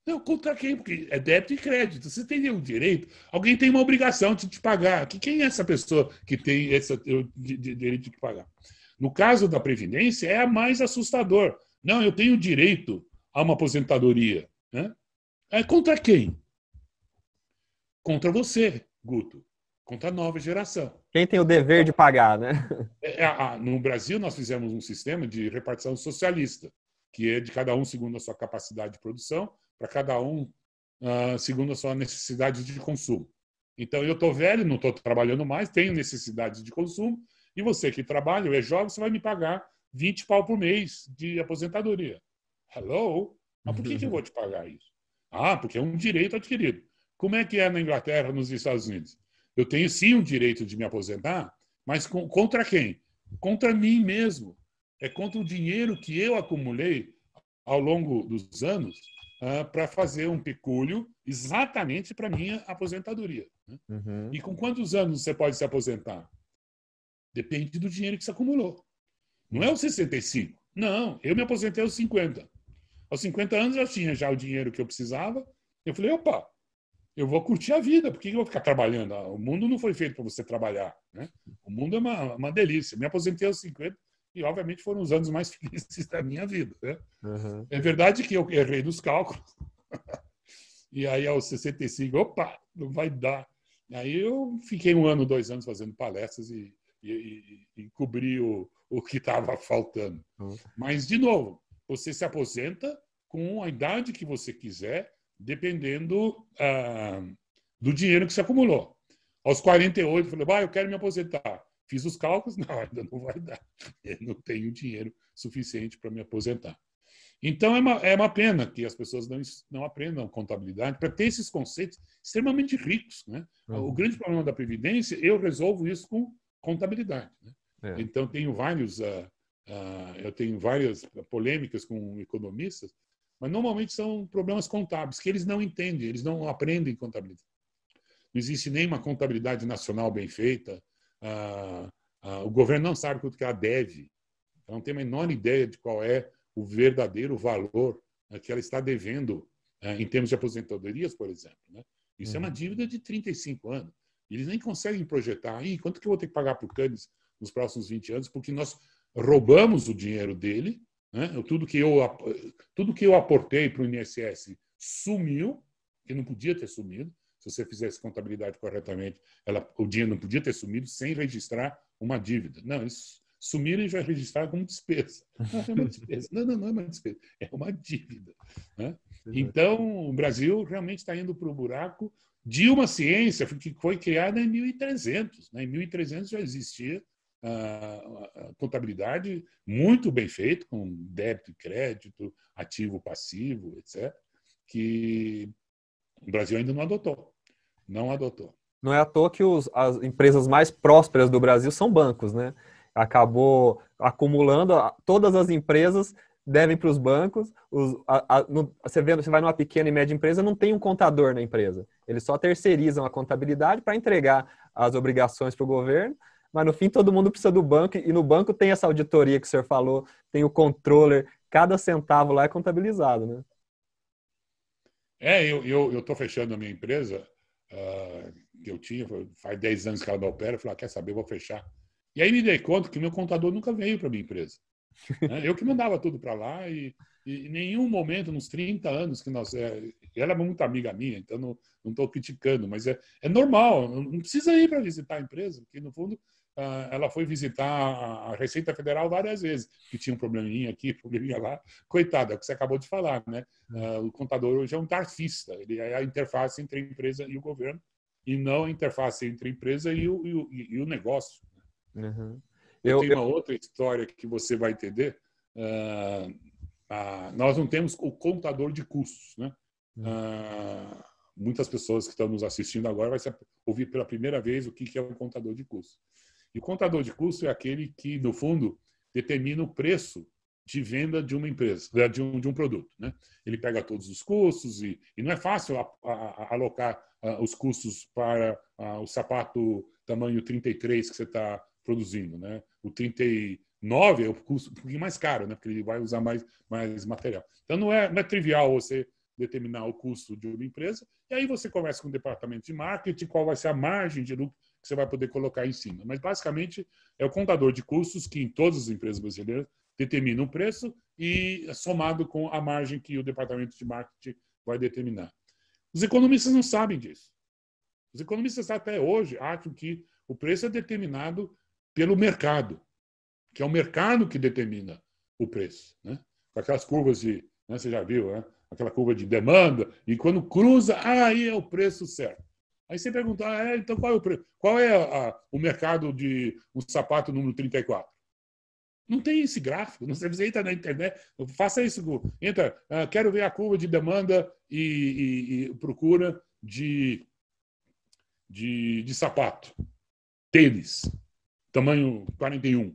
Não, contra quem? Porque é débito e crédito. Você tem nenhum direito, alguém tem uma obrigação de te pagar. Quem é essa pessoa que tem esse direito de pagar? No caso da Previdência, é a mais assustador. Não, eu tenho direito a uma aposentadoria. Né? É contra quem? Contra você, Guto. Contra a nova geração. Quem tem o dever de pagar, né? [laughs] É, é no Brasil, nós fizemos um sistema de repartição socialista, que é de cada um segundo a sua capacidade de produção, para cada um uh, segundo a sua necessidade de consumo. Então, eu estou velho, não estou trabalhando mais, tenho necessidade de consumo, e você que trabalha, é jovem, você vai me pagar 20 pau por mês de aposentadoria. Hello? Mas por que, que eu vou te pagar isso? Ah, porque é um direito adquirido. Como é que é na Inglaterra, nos Estados Unidos? Eu tenho sim o direito de me aposentar, mas com, contra quem? Contra mim mesmo. É contra o dinheiro que eu acumulei ao longo dos anos uh, para fazer um pecúlio exatamente para minha aposentadoria. Né? Uhum. E com quantos anos você pode se aposentar? Depende do dinheiro que você acumulou. Não é os 65. Não, eu me aposentei aos 50. Aos 50 anos eu tinha já o dinheiro que eu precisava. Eu falei, opa, eu vou curtir a vida. Por que eu vou ficar trabalhando? Ah, o mundo não foi feito para você trabalhar. Né? O mundo é uma, uma delícia. Me aposentei aos 50 e, obviamente, foram os anos mais [laughs] felizes da minha vida. Né? Uhum. É verdade que eu errei nos cálculos. [laughs] e aí, aos 65, opa, não vai dar. Aí eu fiquei um ano, dois anos fazendo palestras e, e, e, e cobri o, o que estava faltando. Uhum. Mas, de novo, você se aposenta com a idade que você quiser, dependendo ah, do dinheiro que você acumulou. Aos 48, eu falei, ah, eu quero me aposentar. Fiz os cálculos, [laughs] não, ainda não vai dar. Eu não tenho dinheiro suficiente para me aposentar. Então, é uma, é uma pena que as pessoas não, não aprendam contabilidade para ter esses conceitos extremamente ricos. Né? Uhum. O grande problema da Previdência, eu resolvo isso com contabilidade. Né? É. Então, tenho vários, uh, uh, eu tenho várias polêmicas com economistas, mas normalmente são problemas contábeis que eles não entendem, eles não aprendem contabilidade. Não existe nenhuma contabilidade nacional bem feita. Uh, o governo não sabe quanto que ela deve. Ela não tem a menor ideia de qual é o verdadeiro valor né, que ela está devendo em termos de aposentadorias, por exemplo. Né? Isso é uma uhum. dívida de 35 anos. Eles nem conseguem projetar. Ih, quanto que eu vou ter que pagar para o Canis nos próximos 20 anos, porque nós roubamos o dinheiro dele, né? tudo, que eu, tudo que eu aportei para o INSS sumiu, que não podia ter sumido, se você fizesse contabilidade corretamente, ela, o dinheiro não podia ter sumido sem registrar uma dívida. Não, eles sumiram e já registraram como despesa. [laughs] Não, é uma despesa. Não, não, não é uma despesa, é uma dívida. Né? Então, o Brasil realmente está indo para o buraco de uma ciência que foi criada em 1300. Né? Em 1300 já existia a contabilidade muito bem feita, com débito e crédito, ativo, passivo, etc., que o Brasil ainda não adotou. Não adotou. Não é à toa que os, as empresas mais prósperas do Brasil são bancos, né? Acabou acumulando, todas as empresas devem para os bancos. Os, a, a, no, você, vê, você vai numa pequena e média empresa, não tem um contador na empresa. Eles só terceirizam a contabilidade para entregar as obrigações para o governo mas no fim todo mundo precisa do banco e no banco tem essa auditoria que o senhor falou, tem o controller, cada centavo lá é contabilizado, né? É, eu estou eu, eu fechando a minha empresa, uh, que eu tinha, faz 10 anos que ela não opera, eu falei, ah, quer saber, vou fechar. E aí me dei conta que meu contador nunca veio para minha empresa. Né? Eu que mandava tudo para lá e, e, em nenhum momento, nos 30 anos que nós... É, ela é muito amiga minha, então não estou criticando, mas é, é normal, não precisa ir para visitar a empresa, porque no fundo ela foi visitar a Receita Federal várias vezes, que tinha um probleminha aqui, [laughs] probleminha lá. Coitada, é o que você acabou de falar, né? Ah, o contador hoje é um tarfista, ele é a interface entre a empresa e o governo, e não a interface entre a empresa e o, e o, e o negócio. Uhum. Eu, tenho uma outra história que você vai entender. Uh, uh, nós não temos o contador de custos, né? Uh, muitas pessoas que estão nos assistindo agora vai ouvir pela primeira vez o que é um contador de custos. E o contador de custo é aquele que, no fundo, determina o preço de venda de uma empresa, de um, de um produto. Né? Ele pega todos os custos e, e não é fácil a, a, a alocar uh, os custos para uh, o sapato tamanho 33 que você está produzindo. Né? O 39 é o custo um pouquinho mais caro, né? porque ele vai usar mais, mais material. Então não é, não é trivial você determinar o custo de uma empresa, e aí você conversa com o departamento de marketing, qual vai ser a margem de lucro que você vai poder colocar em cima. Mas, basicamente, é o contador de custos que, em todas as empresas brasileiras, determina o preço e é somado com a margem que o departamento de marketing vai determinar. Os economistas não sabem disso. Os economistas até hoje acham que o preço é determinado pelo mercado, que é o mercado que determina o preço. Né? Aquelas curvas de, né, você já viu, né? aquela curva de demanda, e quando cruza, aí é o preço certo. Aí você pergunta, ah, é, então qual é, o, preço? qual é a, o mercado de um sapato número 34? Não tem esse gráfico. Não você entra na internet, faça isso. Entra, ah, quero ver a curva de demanda e, e, e procura de, de, de sapato. Tênis, tamanho 41.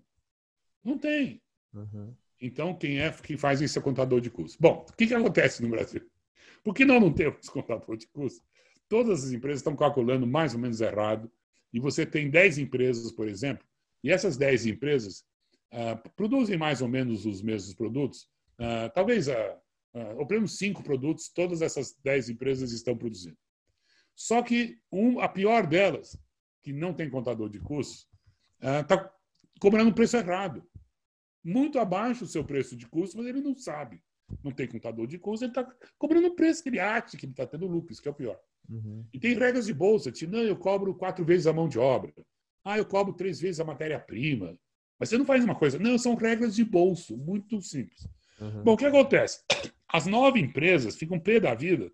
Não tem. Uhum. Então, quem é que faz isso é contador de custos. Bom, o que, que acontece no Brasil? Por que nós não temos [laughs] contador de custos? Todas as empresas estão calculando mais ou menos errado, e você tem 10 empresas, por exemplo, e essas 10 empresas uh, produzem mais ou menos os mesmos produtos, uh, talvez, uh, ou pelo menos 5 produtos, todas essas 10 empresas estão produzindo. Só que um, a pior delas, que não tem contador de custos, está uh, cobrando um preço errado. Muito abaixo do seu preço de custo, mas ele não sabe. Não tem contador de custos, ele está cobrando o preço que ele acha que ele está tendo lucro, isso que é o pior. Uhum. E tem regras de bolsa, tipo, não, eu cobro quatro vezes a mão de obra. Ah, eu cobro três vezes a matéria-prima. Mas você não faz uma coisa. Não, são regras de bolso, muito simples. Uhum. Bom, o que acontece? As nove empresas ficam pé da vida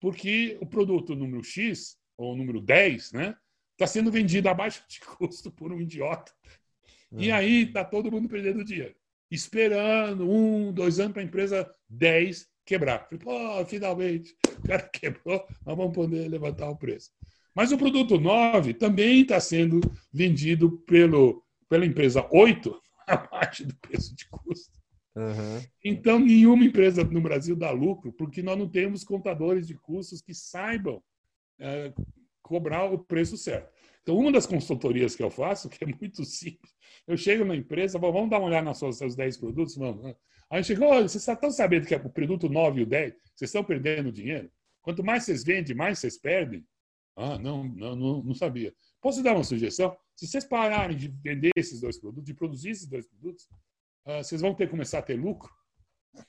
porque o produto número X, ou número 10, né, está sendo vendido abaixo de custo por um idiota. Uhum. E aí está todo mundo perdendo dinheiro. Esperando um, dois anos para a empresa 10 quebrar. Pô, finalmente, o cara [laughs] quebrou, nós vamos poder levantar o preço. Mas o produto 9 também está sendo vendido pelo, pela empresa 8 [laughs] abaixo do preço de custo. Uhum. Então, nenhuma empresa no Brasil dá lucro, porque nós não temos contadores de custos que saibam é, cobrar o preço certo. Então, uma das consultorias que eu faço, que é muito simples, eu chego na empresa, vamos dar uma olhada nos seus 10 produtos? Vamos. Né? Aí chegou, olha, vocês estão sabendo que é o produto 9 e o 10, vocês estão perdendo dinheiro? Quanto mais vocês vendem, mais vocês perdem? Ah, não, não, não, não sabia. Posso dar uma sugestão? Se vocês pararem de vender esses dois produtos, de produzir esses dois produtos, uh, vocês vão ter que começar a ter lucro. [laughs]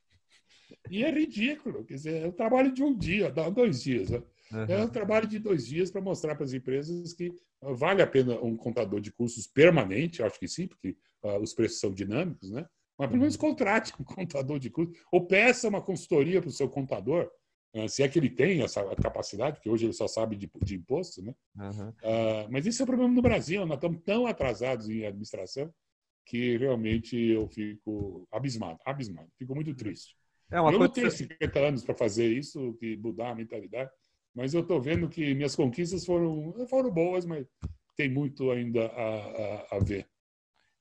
E é ridículo. Quer dizer, é o trabalho de um dia, dois dias. Né? Uhum. É um trabalho de dois dias para mostrar para as empresas que uh, vale a pena um contador de custos permanente, acho que sim, porque uh, os preços são dinâmicos, né? Mas pelo menos uhum. contrate um [laughs] contador de custos ou peça uma consultoria para o seu contador ah, se é que ele tem essa capacidade, porque hoje ele só sabe de, de imposto, né? Uhum. Uh, mas isso é o problema no Brasil, nós estamos tão atrasados em administração que realmente eu fico abismado, abismado, fico muito triste. É eu não tenho 50 anos para fazer isso, que mudar a mentalidade, mas eu estou vendo que minhas conquistas foram, foram boas, mas tem muito ainda a, a, a ver.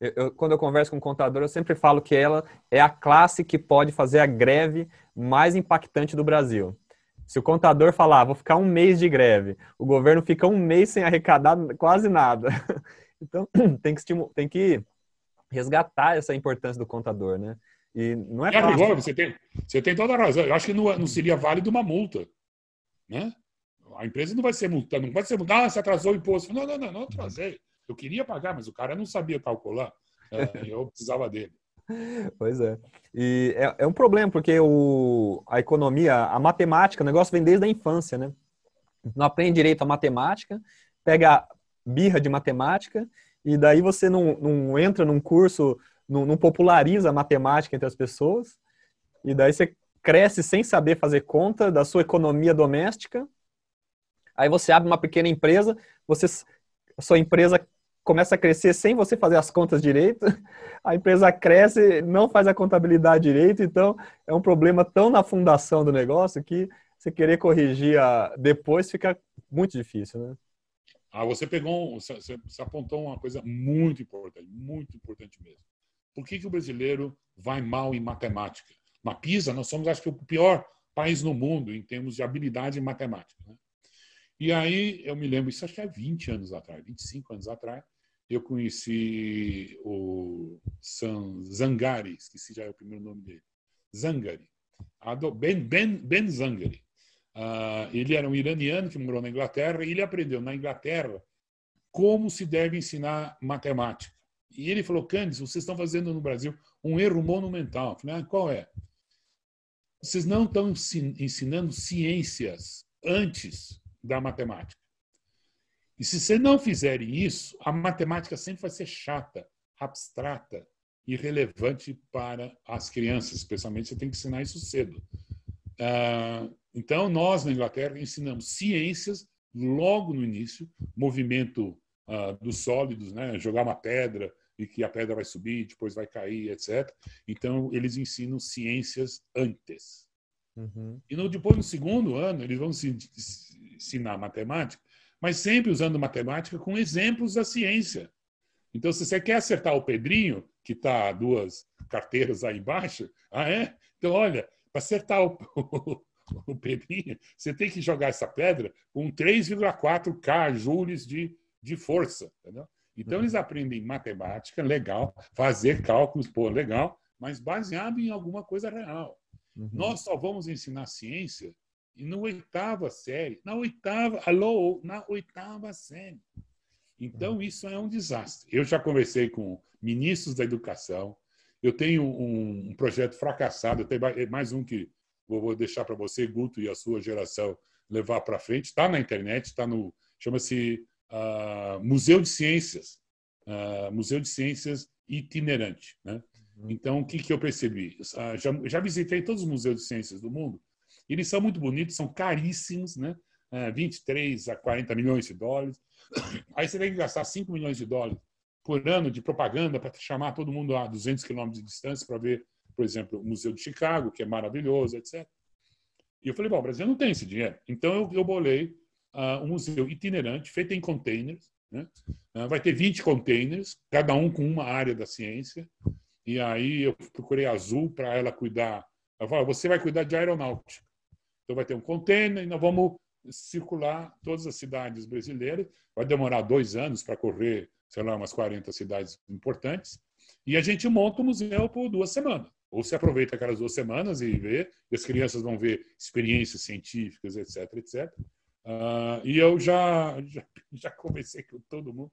Eu, eu, quando eu converso com um contador, eu sempre falo que ela é a classe que pode fazer a greve mais impactante do Brasil. Se o contador falar, ah, vou ficar um mês de greve, o governo fica um mês sem arrecadar quase nada. [laughs] Então, [clears throat] tem que, tem que resgatar essa importância do contador, né? E não é, é fácil. Você, tem, você tem toda a razão. Eu acho que não, não seria válido uma multa, né? A empresa não vai ser multada, não vai ser multada, ah, você atrasou o imposto. Não, não, não, não atrasei. Eu queria pagar, mas o cara não sabia calcular. É, [laughs] eu precisava dele. Pois é. E é, é, um problema, porque o, a economia, a matemática, o negócio vem desde a infância, né? Não aprende direito a matemática, pega birra de matemática, e daí você não, não entra num curso, não, não populariza a matemática entre as pessoas, e daí você cresce sem saber fazer conta da sua economia doméstica. Aí você abre uma pequena empresa, você, sua empresa começa a crescer sem você fazer as contas direito, [laughs] a empresa cresce, não faz a contabilidade direito, então é um problema tão na fundação do negócio que você querer corrigir a... depois fica muito difícil, né? Ah, você pegou, você, você apontou uma coisa muito importante, muito importante mesmo. Por que, que o brasileiro vai mal em matemática? Na PISA, nós somos, acho que, o pior país no mundo em termos de habilidade em matemática. Né? E aí, eu me lembro, isso acho que é 20 anos atrás, 25 anos atrás, eu conheci o San Zangari, esqueci já é o primeiro nome dele, Zangari, Ben, ben, ben Zangari. Uh, ele era um iraniano que morou na Inglaterra e ele aprendeu na Inglaterra como se deve ensinar matemática. E ele falou, Candice, vocês estão fazendo no Brasil um erro monumental. Falei, ah, qual é? Vocês não estão ensinando ciências antes da matemática. E se você não fizerem isso, a matemática sempre vai ser chata, abstrata, irrelevante para as crianças. Especialmente, você tem que ensinar isso cedo. Ah, então, nós na Inglaterra ensinamos ciências logo no início, movimento ah, dos sólidos, né? jogar uma pedra e que a pedra vai subir, depois vai cair, etc. Então, eles ensinam ciências antes. Uhum. E no, depois, no segundo ano, eles vão ensinar matemática mas sempre usando matemática com exemplos da ciência. Então, se você quer acertar o Pedrinho, que está duas carteiras aí embaixo, ah, é? Então, olha, para acertar o, [laughs] o, o, Pedrinho, você tem que jogar essa pedra com 3,4 K joules de, de força. Entendeu? Então, eles aprendem matemática, legal, fazer cálculos, pô, legal, mas baseado em alguma coisa real. Uhum. Nós só vamos ensinar ciência E na oitava série, na oitava, alô, na oitava série. Então, uhum. isso é um desastre. Eu já conversei com ministros da educação, eu tenho um, um projeto fracassado, eu tenho mais um que vou deixar para você, Guto, e a sua geração levar para frente. Está na internet, está no. chama-se uh, Museu de Ciências. Uh, Museu de Ciências itinerante. Né? Uhum. Então, o que, que eu percebi? Uh, já, já visitei todos os museus de ciências do mundo. Eles são muito bonitos, são caríssimos, né? Uh, 23 a 40 milhões de dólares. [coughs] Aí você tem que gastar 5 milhões de dólares por ano de propaganda para chamar todo mundo a 200 quilômetros de distância para ver, por exemplo, o Museu de Chicago, que é maravilhoso, etc. E eu falei, bom, o Brasil não tem esse dinheiro. Então eu, eu bolei uh, um museu itinerante, feito em containers. Né? Uh, vai ter 20 containers, cada um com uma área da ciência. E aí eu procurei a Azul para ela cuidar. Ela falou, você vai cuidar de aeronáutica. Então vai ter um container e nós vamos circular todas as cidades brasileiras. Vai demorar dois anos para correr, sei lá, umas 40 cidades importantes. E a gente monta o museu por duas semanas. Ou se aproveita aquelas duas semanas e vê, e as crianças vão ver experiências científicas, etc, etc. Uh, e eu já, já, [laughs] já conversei com todo mundo.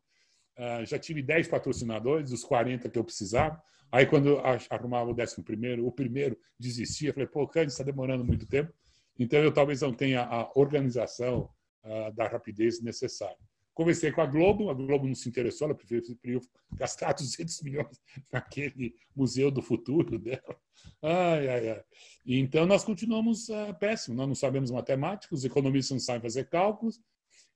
Uh, já tive 10 patrocinadores, os 40 que eu precisava. Aí, quando arrumava o décimo primeiro, o primeiro desistia. Falei, pô, Cândido, está demorando muito tempo. Então, eu talvez não tenha a organização uh, da rapidez necessária. Conversei com a Globo, a Globo não se interessou, ela preferiu gastar [laughs] 200 milhões naquele Museu do Futuro dela. Ai, ai, ai. Então, nós continuamos uh, péssimo. Nós não sabemos matemática, os economistas não sabem fazer cálculos,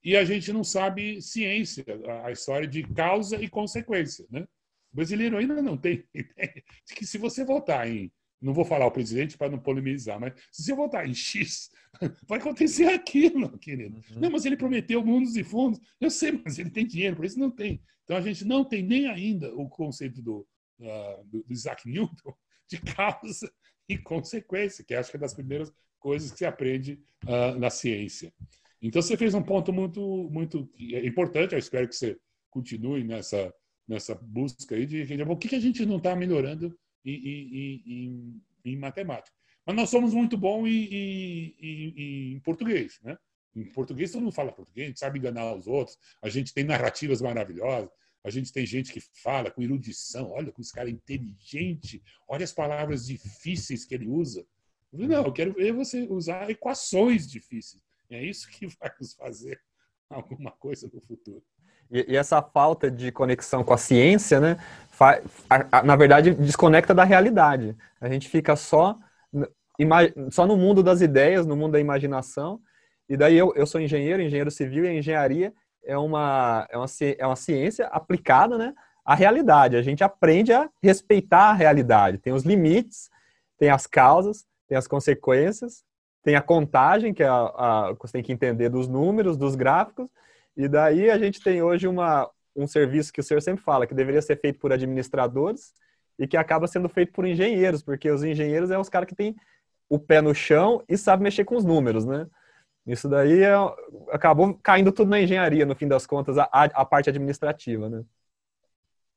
e a gente não sabe ciência, a história de causa e consequência. Né? O brasileiro ainda não tem [laughs] ideia de que se você votar em não vou falar o presidente para não polemizar, mas se você votar em X, [laughs] vai acontecer aquilo, querido. Uhum. Não, mas ele prometeu mundos e fundos. Eu sei, mas ele tem dinheiro, por isso não tem. Então a gente não tem nem ainda o conceito do, uh, do, do Isaac Newton [laughs] de causa e consequência, que acho que é das primeiras coisas que se aprende uh, na ciência. Então você fez um ponto muito, muito importante. Eu espero que você continue nessa nessa busca aí de o que, que a gente não está melhorando em, em, em, matemática. Mas nós somos muito bons em, português, né? Em português todo mundo fala português, a gente sabe enganar os outros, a gente tem narrativas maravilhosas, a gente tem gente que fala com erudição, olha como esse cara é inteligente, olha as palavras difíceis que ele usa. Não, eu quero ver você usar equações difíceis. É isso que vai nos fazer [laughs] alguma coisa no futuro. E, e, essa falta de conexão com a ciência, né, a, a, na verdade, desconecta da realidade. A gente fica só, só no mundo das ideias, no mundo da imaginação. E daí eu, eu sou engenheiro, engenheiro civil, e a engenharia é uma, é uma, é uma ciência aplicada né, à realidade. A gente aprende a respeitar a realidade. Tem os limites, tem as causas, tem as consequências, tem a contagem, que é a, a, você tem que entender dos números, dos gráficos, e daí a gente tem hoje uma, um serviço que o senhor sempre fala, que deveria ser feito por administradores e que acaba sendo feito por engenheiros, porque os engenheiros são é os caras que têm o pé no chão e sabem mexer com os números, né? Isso daí é, acabou caindo tudo na engenharia, no fim das contas, a, a parte administrativa, né?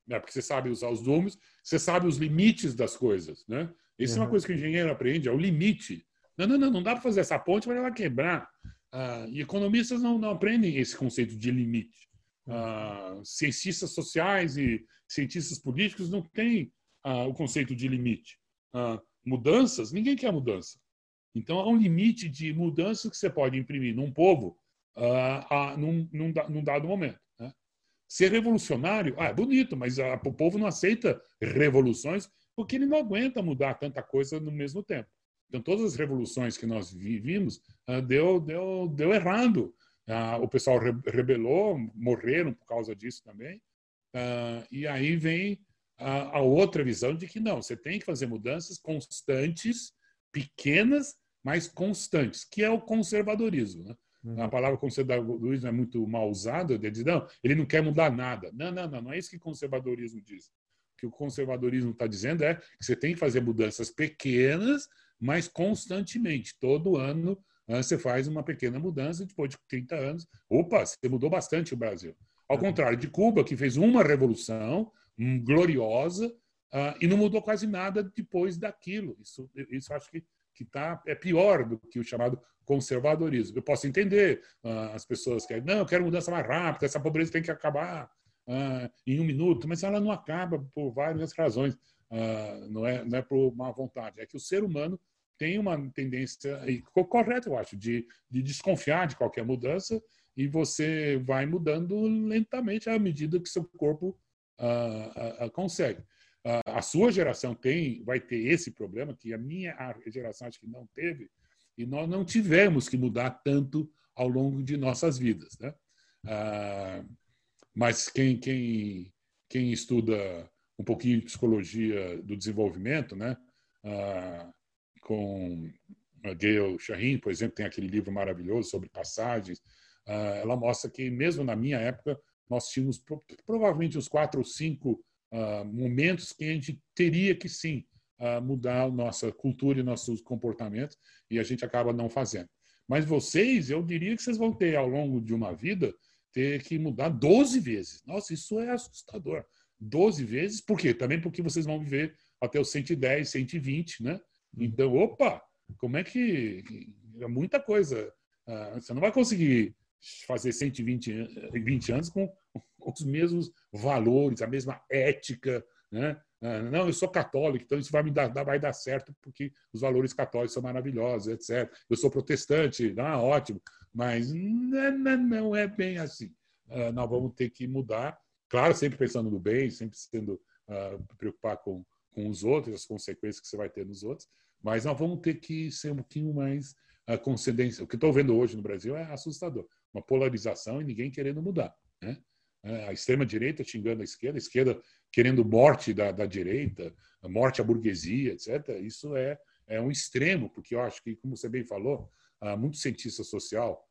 É, porque você sabe usar os números, você sabe os limites das coisas, né? Isso uhum. é uma uhum. coisa que o engenheiro aprende, é o limite. Não, não, não, não dá para fazer essa ponte, mas ela vai quebrar. Ah, e economistas não, não, aprendem esse conceito de limite. Ah, cientistas sociais e cientistas políticos não têm ah, o conceito de limite. Mudanças, ninguém quer mudança. Então, há um limite de mudança que você pode imprimir num povo num, num, num, dado momento. Né? Ser revolucionário, ah, é bonito, mas o povo não aceita revoluções porque ele não aguenta mudar tanta coisa no mesmo tempo. Então, todas as revoluções que nós vivimos uh, deu, deu, deu errado. Uh, o pessoal re rebelou, morreram por causa disso também. Uh, e aí vem a, a, outra visão de que não, você tem que fazer mudanças constantes, pequenas, mas constantes, que é o conservadorismo. Né? Uhum. A palavra conservadorismo é muito mal usada, ele diz, não, ele não quer mudar nada. Não, não, não, não é isso que conservadorismo diz. O que o conservadorismo está dizendo é que você tem que fazer mudanças pequenas, mas constantemente. Todo ano você faz uma pequena mudança, depois de 30 anos, opa, você mudou bastante o Brasil. Ao uhum. contrário de Cuba, que fez uma revolução gloriosa uh, e não mudou quase nada depois daquilo. Isso, isso acho que que tá, é pior do que o chamado conservadorismo. Eu posso entender uh, as pessoas que não, eu quero mudança mais rápida, essa pobreza tem que acabar uh, em um minuto, mas ela não acaba por várias razões. Uh, não, é, não é por má vontade, é que o ser humano tem uma tendência, e correto, eu acho, de, de desconfiar de qualquer mudança e você vai mudando lentamente à medida que seu corpo uh, uh, consegue. A sua geração tem, vai ter esse problema que a minha geração acho que não teve e nós não tivemos que mudar tanto ao longo de nossas vidas, né? mas quem, quem, quem estuda um pouquinho de psicologia do desenvolvimento, né? com a Gail Shahin, por exemplo, tem aquele livro maravilhoso sobre passagens. Uh, ela mostra que, mesmo na minha época, nós tínhamos provavelmente uns quatro ou cinco uh, momentos que a gente teria que, sim, uh, mudar a nossa cultura e nossos comportamentos, e a gente acaba não fazendo. Mas vocês, eu diria que vocês vão ter, ao longo de uma vida, ter que mudar 12 vezes. Nossa, isso é assustador. 12 vezes, por quê? Também porque vocês vão viver até os 110, 120, né? Então, opa, como é que. É muita coisa. Uh, você não vai conseguir fazer 120 20 anos com os mesmos valores, a mesma ética. Né? Uh, não, eu sou católico, então isso vai me dar, vai dar certo porque os valores católicos são maravilhosos, etc. Eu sou protestante, ah, ótimo, mas não, não é bem assim. Uh, nós vamos ter que mudar, claro, sempre pensando no bem, sempre sendo preocupar com, com os outros, as consequências que você vai ter nos outros, mas nós vamos ter que ser um pouquinho mais a concedência. O que estou vendo hoje no Brasil é assustador. Uma polarização e ninguém querendo mudar. Né? É, a extrema-direita xingando a esquerda, a esquerda querendo morte da, da direita, morte à burguesia, etc. Isso é, é um extremo, porque eu acho que, como você bem falou, há muito cientista social,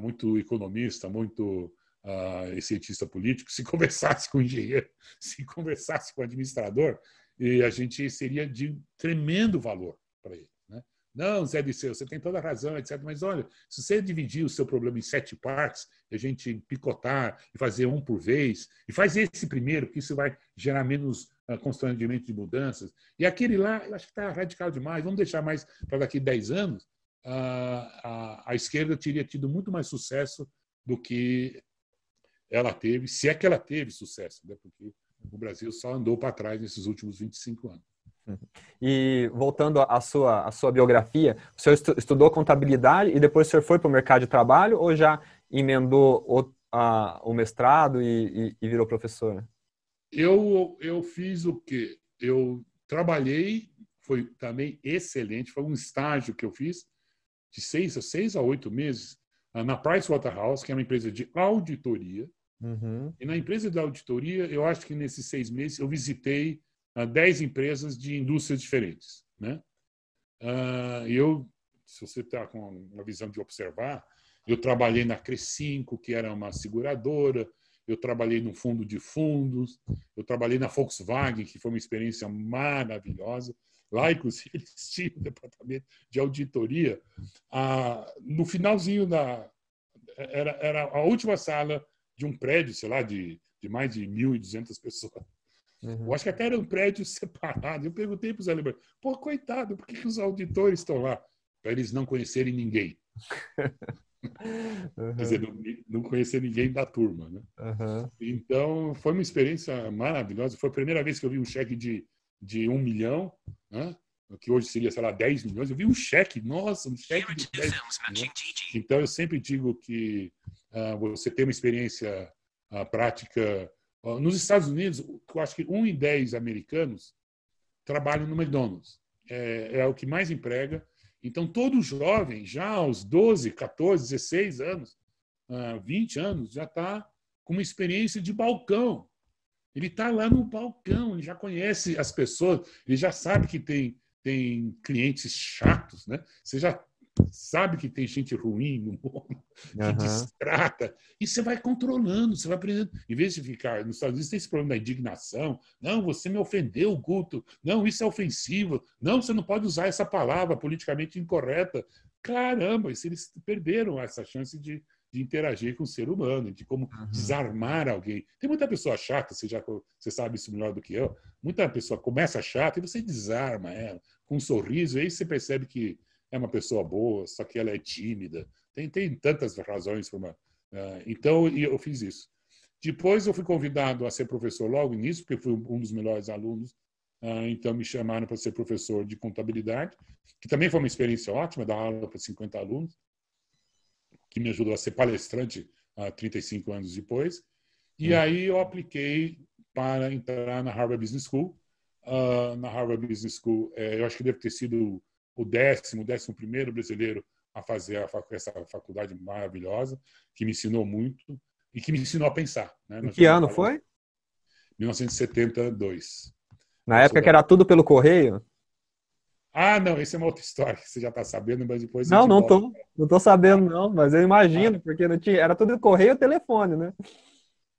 muito economista, muito uh, cientista político, se [laughs] conversasse com o engenheiro, se conversasse com o administrador, e a gente seria de tremendo valor para ele. Né? Não, Zé Disseu, você tem toda a razão, etc. Mas olha, se você dividir o seu problema em sete partes, a gente picotar e fazer um por vez, e faz esse primeiro, que isso vai gerar menos uh, constrangimento de mudanças. E aquele lá, eu acho que está radical demais, vamos deixar mais para daqui a 10 anos. Uh, a, a esquerda teria tido muito mais sucesso do que ela teve, se é que ela teve sucesso, né? porque o Brasil só andou para trás nesses últimos 25 anos. E voltando à sua, à sua biografia, o senhor estudou contabilidade e depois o senhor foi para o mercado de trabalho ou já emendou o, a, o mestrado e, e, e, virou professor? Eu, eu fiz o quê? Eu trabalhei, foi também excelente, foi um estágio que eu fiz de seis a seis a oito meses na Pricewaterhouse, que é uma empresa de auditoria. Uhum. E na empresa de auditoria, eu acho que nesses seis meses eu visitei 10 empresas de indústrias diferentes. Né? Uh, eu, se você está com uma visão de observar, eu trabalhei na Crescinco, que era uma seguradora, eu trabalhei no fundo de fundos, eu trabalhei na Volkswagen, que foi uma experiência maravilhosa. Lá, [laughs] inclusive, eles tinham um departamento de auditoria. Ah, no finalzinho da. Era, era a última sala de um prédio, sei lá, de, de mais de 1.200 pessoas. Uhum. Eu acho que até era um prédio [laughs] separado. Eu perguntei para os alemães, pô, coitado, por que, que os auditores estão lá? Para eles não conhecerem ninguém. Uhum. [laughs] Quer dizer, não, não, conhecer ninguém da turma. Né? Uhum. Então, foi uma experiência maravilhosa. Foi a primeira vez que eu vi um cheque de, de um milhão, né? que hoje seria, sei lá, 10 milhões. Eu vi um cheque, nossa, um cheque de 10 milhões. Então, eu sempre digo que você tem uma experiência uh, prática nos Estados Unidos, eu acho que um em dez americanos trabalham no McDonald's. É, é o que mais emprega. Então, todo jovem, já aos 12, 14, 16 anos, 20 anos, já está com uma experiência de balcão. Ele está lá no balcão, ele já conhece as pessoas, ele já sabe que tem, tem clientes chatos, né? Você já sabe que tem gente ruim no mundo, [laughs] que uhum. distrata, e você vai controlando, você vai aprendendo. Em vez de ficar, nos Estados Unidos tem esse problema da indignação, não, você me ofendeu, Guto, não, isso é ofensivo, não, você não pode usar essa palavra politicamente incorreta. Caramba, eles perderam essa chance de, de interagir com o ser humano, de como uhum. desarmar alguém. Tem muita pessoa chata, você já você sabe isso melhor do que eu. Muita pessoa começa chata e você desarma ela. com um sorriso, aí você percebe que é uma pessoa boa, só que ela é tímida. Tem, tem tantas razões para uma. Uh, então, eu fiz isso. Depois, eu fui convidado a ser professor logo nisso, porque fui um dos melhores alunos. Uh, então, me chamaram para ser professor de contabilidade, que também foi uma experiência ótima, dar aula para 50 alunos, que me ajudou a ser palestrante uh, 35 anos depois. E uhum. aí, eu apliquei para entrar na Harvard Business School. Uh, na Harvard Business School, eh, eu acho que deve ter sido o décimo, décimo primeiro brasileiro a fazer a essa faculdade maravilhosa, que me ensinou muito e que me ensinou a pensar. Né? Em que ano foi? 1972. Na época que era tudo pelo correio? Ah, não, isso é uma outra história você já está sabendo, mas depois. Não, não tô, não tô sabendo, não, mas eu imagino, ah. porque não tinha, era tudo correio e telefone, né?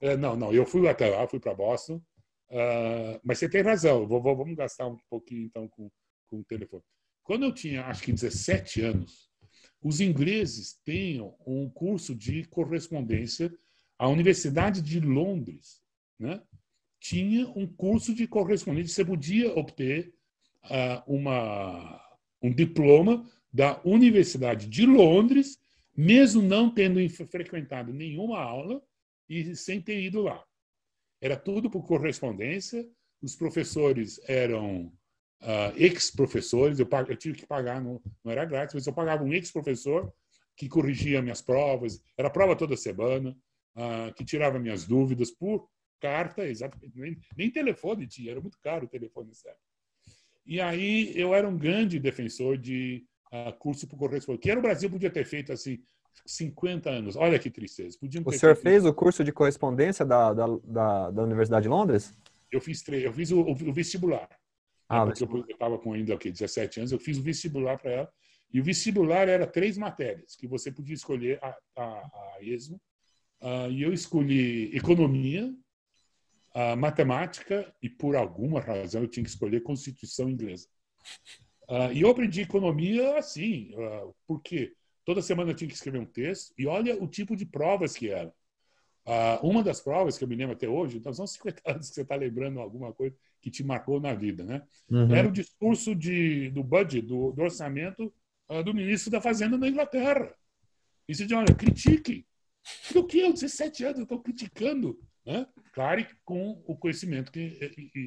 É, não, não, eu fui até lá, fui para Boston, uh, mas você tem razão, vou, vou, vamos gastar um pouquinho então com, com o telefone. Quando eu tinha, acho que 17 anos, os ingleses têm um curso de correspondência. A Universidade de Londres né, tinha um curso de correspondência. Você podia obter uh, uma, um diploma da Universidade de Londres, mesmo não tendo frequentado nenhuma aula e sem ter ido lá. Era tudo por correspondência. Os professores eram uh, ex-professores, eu, eu, tive que pagar, não, não era grátis, mas eu pagava um ex-professor que corrigia minhas provas, era prova toda semana, uh, que tirava minhas dúvidas por carta, exatamente, nem, nem telefone tinha, era muito caro o telefone certo. E aí eu era um grande defensor de uh, curso por correspondência, que era o Brasil podia ter feito assim 50 anos. Olha que tristeza. o senhor feito... fez o curso de correspondência da, da, da, da Universidade de Londres? Eu fiz, eu fiz o, o vestibular. Ah, porque eu estava com ainda okay, 17 anos, eu fiz o vestibular para ela. E o vestibular era três matérias que você podia escolher a, a, a esmo. Uh, e eu escolhi economia, uh, matemática e, por alguma razão, eu tinha que escolher Constituição Inglesa. Uh, e eu aprendi economia assim, porque toda semana eu tinha que escrever um texto. E olha o tipo de provas que era. uma das provas que eu me lembro até hoje, então são 50 anos que você está lembrando alguma coisa, que te marcou na vida, né? Uhum. Era o discurso de, do budget, do, do orçamento uh, do ministro da Fazenda na Inglaterra. E você diz, olha, critique. Do que eu, 17 anos, eu estou criticando. Né? Claro, com o conhecimento que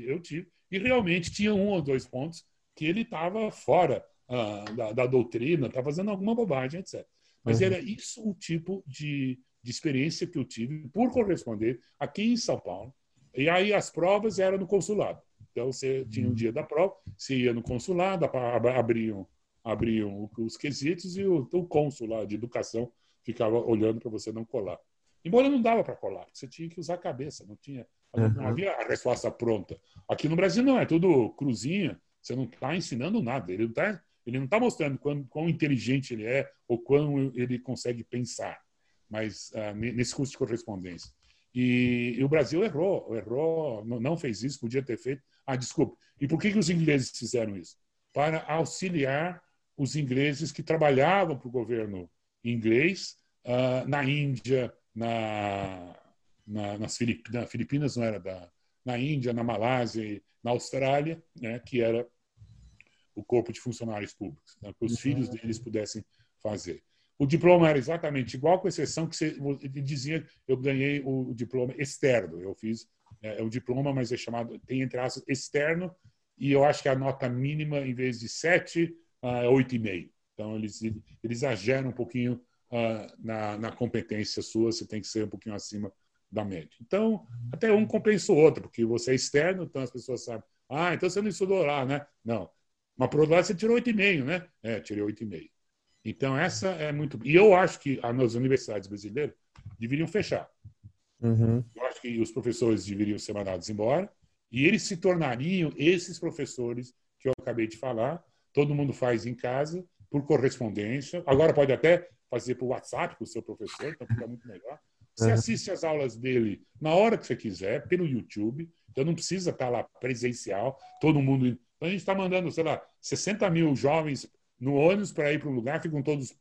eu tive. E realmente tinha um ou dois pontos que ele estava fora uh, da, da, doutrina, estava fazendo alguma bobagem, etc. Mas uhum. era isso o tipo de, de experiência que eu tive por corresponder aqui em São Paulo, e aí as provas eram no consulado. Então você tinha um dia da prova, você ia no consulado, abriam, abriam os quesitos e o, o cônsul lá de educação ficava olhando para você não colar. Embora não dava para colar, você tinha que usar a cabeça, não tinha, não uhum. havia a resposta pronta. Aqui no Brasil não é tudo cruzinha, você não está ensinando nada. Ele não está ele não tá mostrando quão, quão, inteligente ele é ou quão ele consegue pensar, mas uh, nesse curso de correspondência. E, e, o Brasil errou, errou, não fez isso, podia ter feito. Ah, desculpa. E por que, que os ingleses fizeram isso? Para auxiliar os ingleses que trabalhavam para o governo inglês uh, na Índia, na, na, nas Filipinas, Filipinas não era da, na Índia, na Malásia, na Austrália, né, que era o corpo de funcionários públicos, né, que os uhum. filhos deles pudessem fazer. O diploma era exatamente igual, com exceção que você dizia eu ganhei o diploma externo. Eu fiz é, é o diploma, mas é chamado tem entre aspas externo e eu acho que a nota mínima em vez de 7 uh, é 8,5. Então eles eles exageram um pouquinho uh, na, na competência sua, você tem que ser um pouquinho acima da média. Então, até um compensa o outro, porque você é externo, então as pessoas sabem, ah, então você não estudou lá, né? Não. Mas por outro lado, você tirou 8,5, né? É, tirei 8,5. Então, essa é muito. E eu acho que as universidades brasileiras deveriam fechar. Uhum. Eu acho que os professores deveriam ser mandados embora e eles se tornariam esses professores que eu acabei de falar. Todo mundo faz em casa, por correspondência. Agora pode até fazer por WhatsApp com o seu professor, então fica muito melhor. Você uhum. assiste as aulas dele na hora que você quiser, pelo YouTube. Então não precisa estar lá presencial, todo mundo. Então, a gente está mandando, sei lá, 60 mil jovens no ônibus para ir para um lugar, ficam todos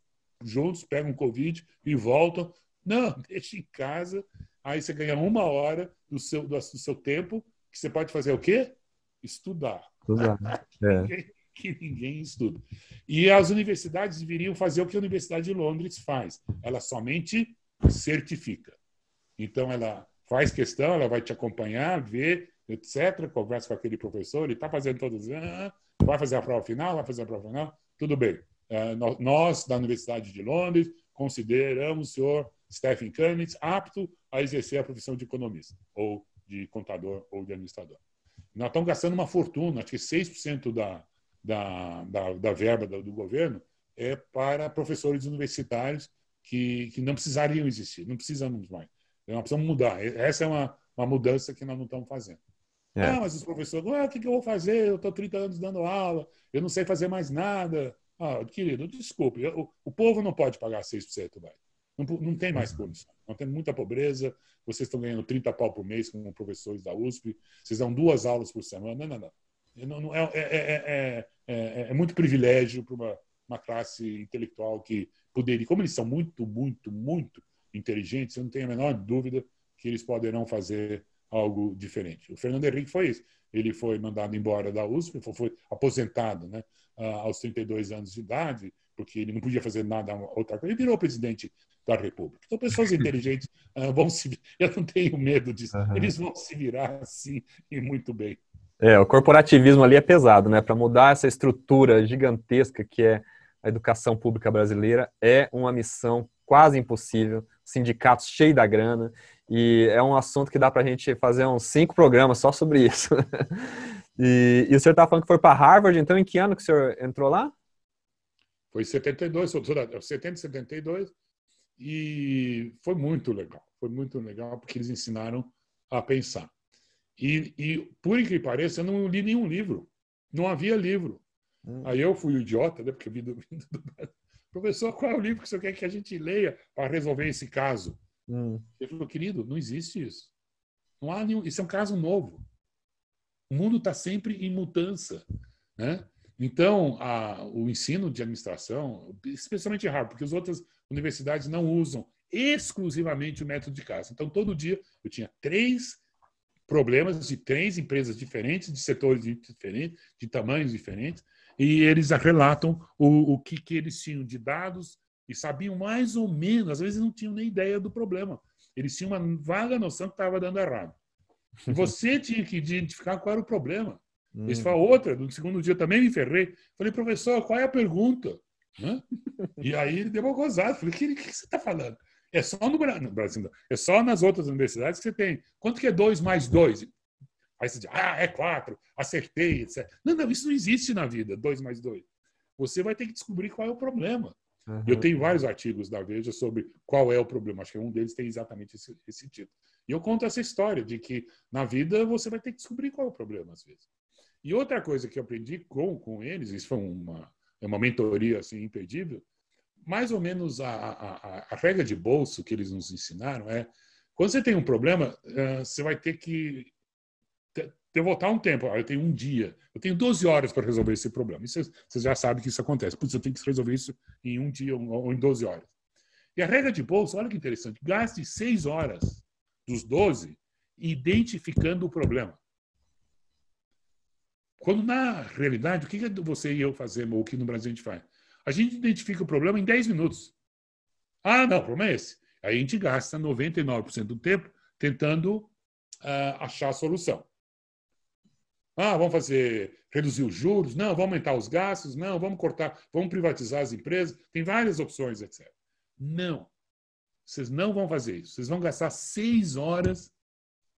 juntos, pegam Covid e voltam. Não, [laughs] deixa em casa. Aí você ganha uma hora do seu, do, do seu tempo, que você pode fazer o quê? Estudar. Estudar. [laughs] É. Quem, que ninguém estuda. E as universidades deveriam fazer o que a Universidade de Londres faz. Ela somente certifica. Então, ela faz questão, ela vai te acompanhar, ver, etc., conversa com aquele professor, ele está fazendo todos. Ah, vai fazer a prova final, vai fazer a prova final, tudo bem. Uh, nós, da Universidade de Londres, consideramos o senhor Stephen Cummings apto a exercer a profissão de economista, ou de contador, ou de administrador. Nós estamos gastando uma fortuna, acho que 6% da, da, da, da verba do, governo é para professores universitários que, que não precisariam existir, não precisamos mais. Nós precisamos mudar. Essa é uma, uma mudança que nós não estamos fazendo. É. Ah, mas os professores, ah, o que, que eu vou fazer? Eu estou 30 anos dando aula, eu não sei fazer mais nada. Ah, querido, desculpe, o, o povo não pode pagar 6% mais. Não, não tem mais condição. Não tem muita pobreza. Vocês estão ganhando 30 pau por mês como professores da USP. Vocês dão duas aulas por semana. Não, não, não. não, não é, é, é, é, muito privilégio para uma, uma classe intelectual que poderia, como eles são muito, muito, muito inteligentes, eu não tenho a menor dúvida que eles poderão fazer algo diferente. O Fernando Henrique foi isso. Ele foi mandado embora da USP, foi, aposentado né, aos 32 anos de idade, porque ele não podia fazer nada outra coisa. Ele virou presidente da República. Então, pessoas [laughs] inteligentes uh, vão se. Eu não tenho medo disso. Uhum. Eles vão se virar assim e muito bem. É, o corporativismo ali é pesado, né? Para mudar essa estrutura gigantesca que é a educação pública brasileira é uma missão quase impossível. Sindicatos cheios da grana e é um assunto que dá para a gente fazer uns cinco programas só sobre [laughs] isso. e, e, o senhor está falando que foi para Harvard, então em que ano que o senhor entrou lá? Foi em 72, 70, 72, e foi muito legal. Foi muito legal porque eles ensinaram a pensar. E, e por incrível que pareça, eu não li nenhum livro. Não havia livro. Hum. Aí eu fui o idiota, né, porque eu vim do, [laughs] do Professor, qual é o livro que o senhor quer que a gente leia para resolver esse caso? Hum. Ele falou, querido, não existe isso. Não há nenhum, isso é um caso novo. O mundo está sempre em mudança. Né? Então, a, o ensino de administração, especialmente em Harvard, porque as outras universidades não usam exclusivamente o método de casa. Então, todo dia eu tinha três problemas de três empresas diferentes, de setores diferentes, de tamanhos diferentes, e eles relatam o, o que, que eles tinham de dados e sabiam mais ou menos, às vezes não tinham nem ideia do problema. Eles tinham uma vaga noção que estava dando errado. E você [laughs] tinha que identificar qual era o problema. Hum. Esse foi outra. No segundo dia também me ferrei. Falei, professor, qual é a pergunta? Hã? [laughs] E aí ele deu uma gozada. Falei, o que, que, você está falando? É só no Brasil, é só nas outras universidades que você tem. Quanto que é 2 mais 2? Aí você diz, ah, é 4, acertei, etc. Não, não, isso não existe na vida, 2 mais 2. Você vai ter que descobrir qual é o problema. Uhum. Eu tenho vários artigos da Veja sobre qual é o problema. Acho que um deles tem exatamente esse, esse título. E eu conto essa história de que na vida você vai ter que descobrir qual é o problema, às vezes. E outra coisa que eu aprendi com, com eles, isso foi uma, é uma mentoria assim, imperdível, mais ou menos a, a, a, regra de bolso que eles nos ensinaram é quando você tem um problema, uh, você vai ter que eu voltar um tempo. Eu tenho um dia, eu tenho 12 horas para resolver esse problema. Isso, você já sabe que isso acontece. Putz, eu tenho que resolver isso em um dia ou em 12 horas. E a regra de bolsa, olha que interessante, gaste 6 horas dos 12 identificando o problema. Quando na realidade, o que você e eu fazemos, ou o que no Brasil a gente faz? A gente identifica o problema em 10 minutos. Ah, não, o problema é esse. Aí a gente gasta 99% do tempo tentando uh, achar a solução. Ah, vamos fazer, reduzir os juros? Não, vamos aumentar os gastos? Não, vamos cortar, vamos privatizar as empresas? Tem várias opções, etc. Não. Vocês não vão fazer isso. Vocês vão gastar seis horas.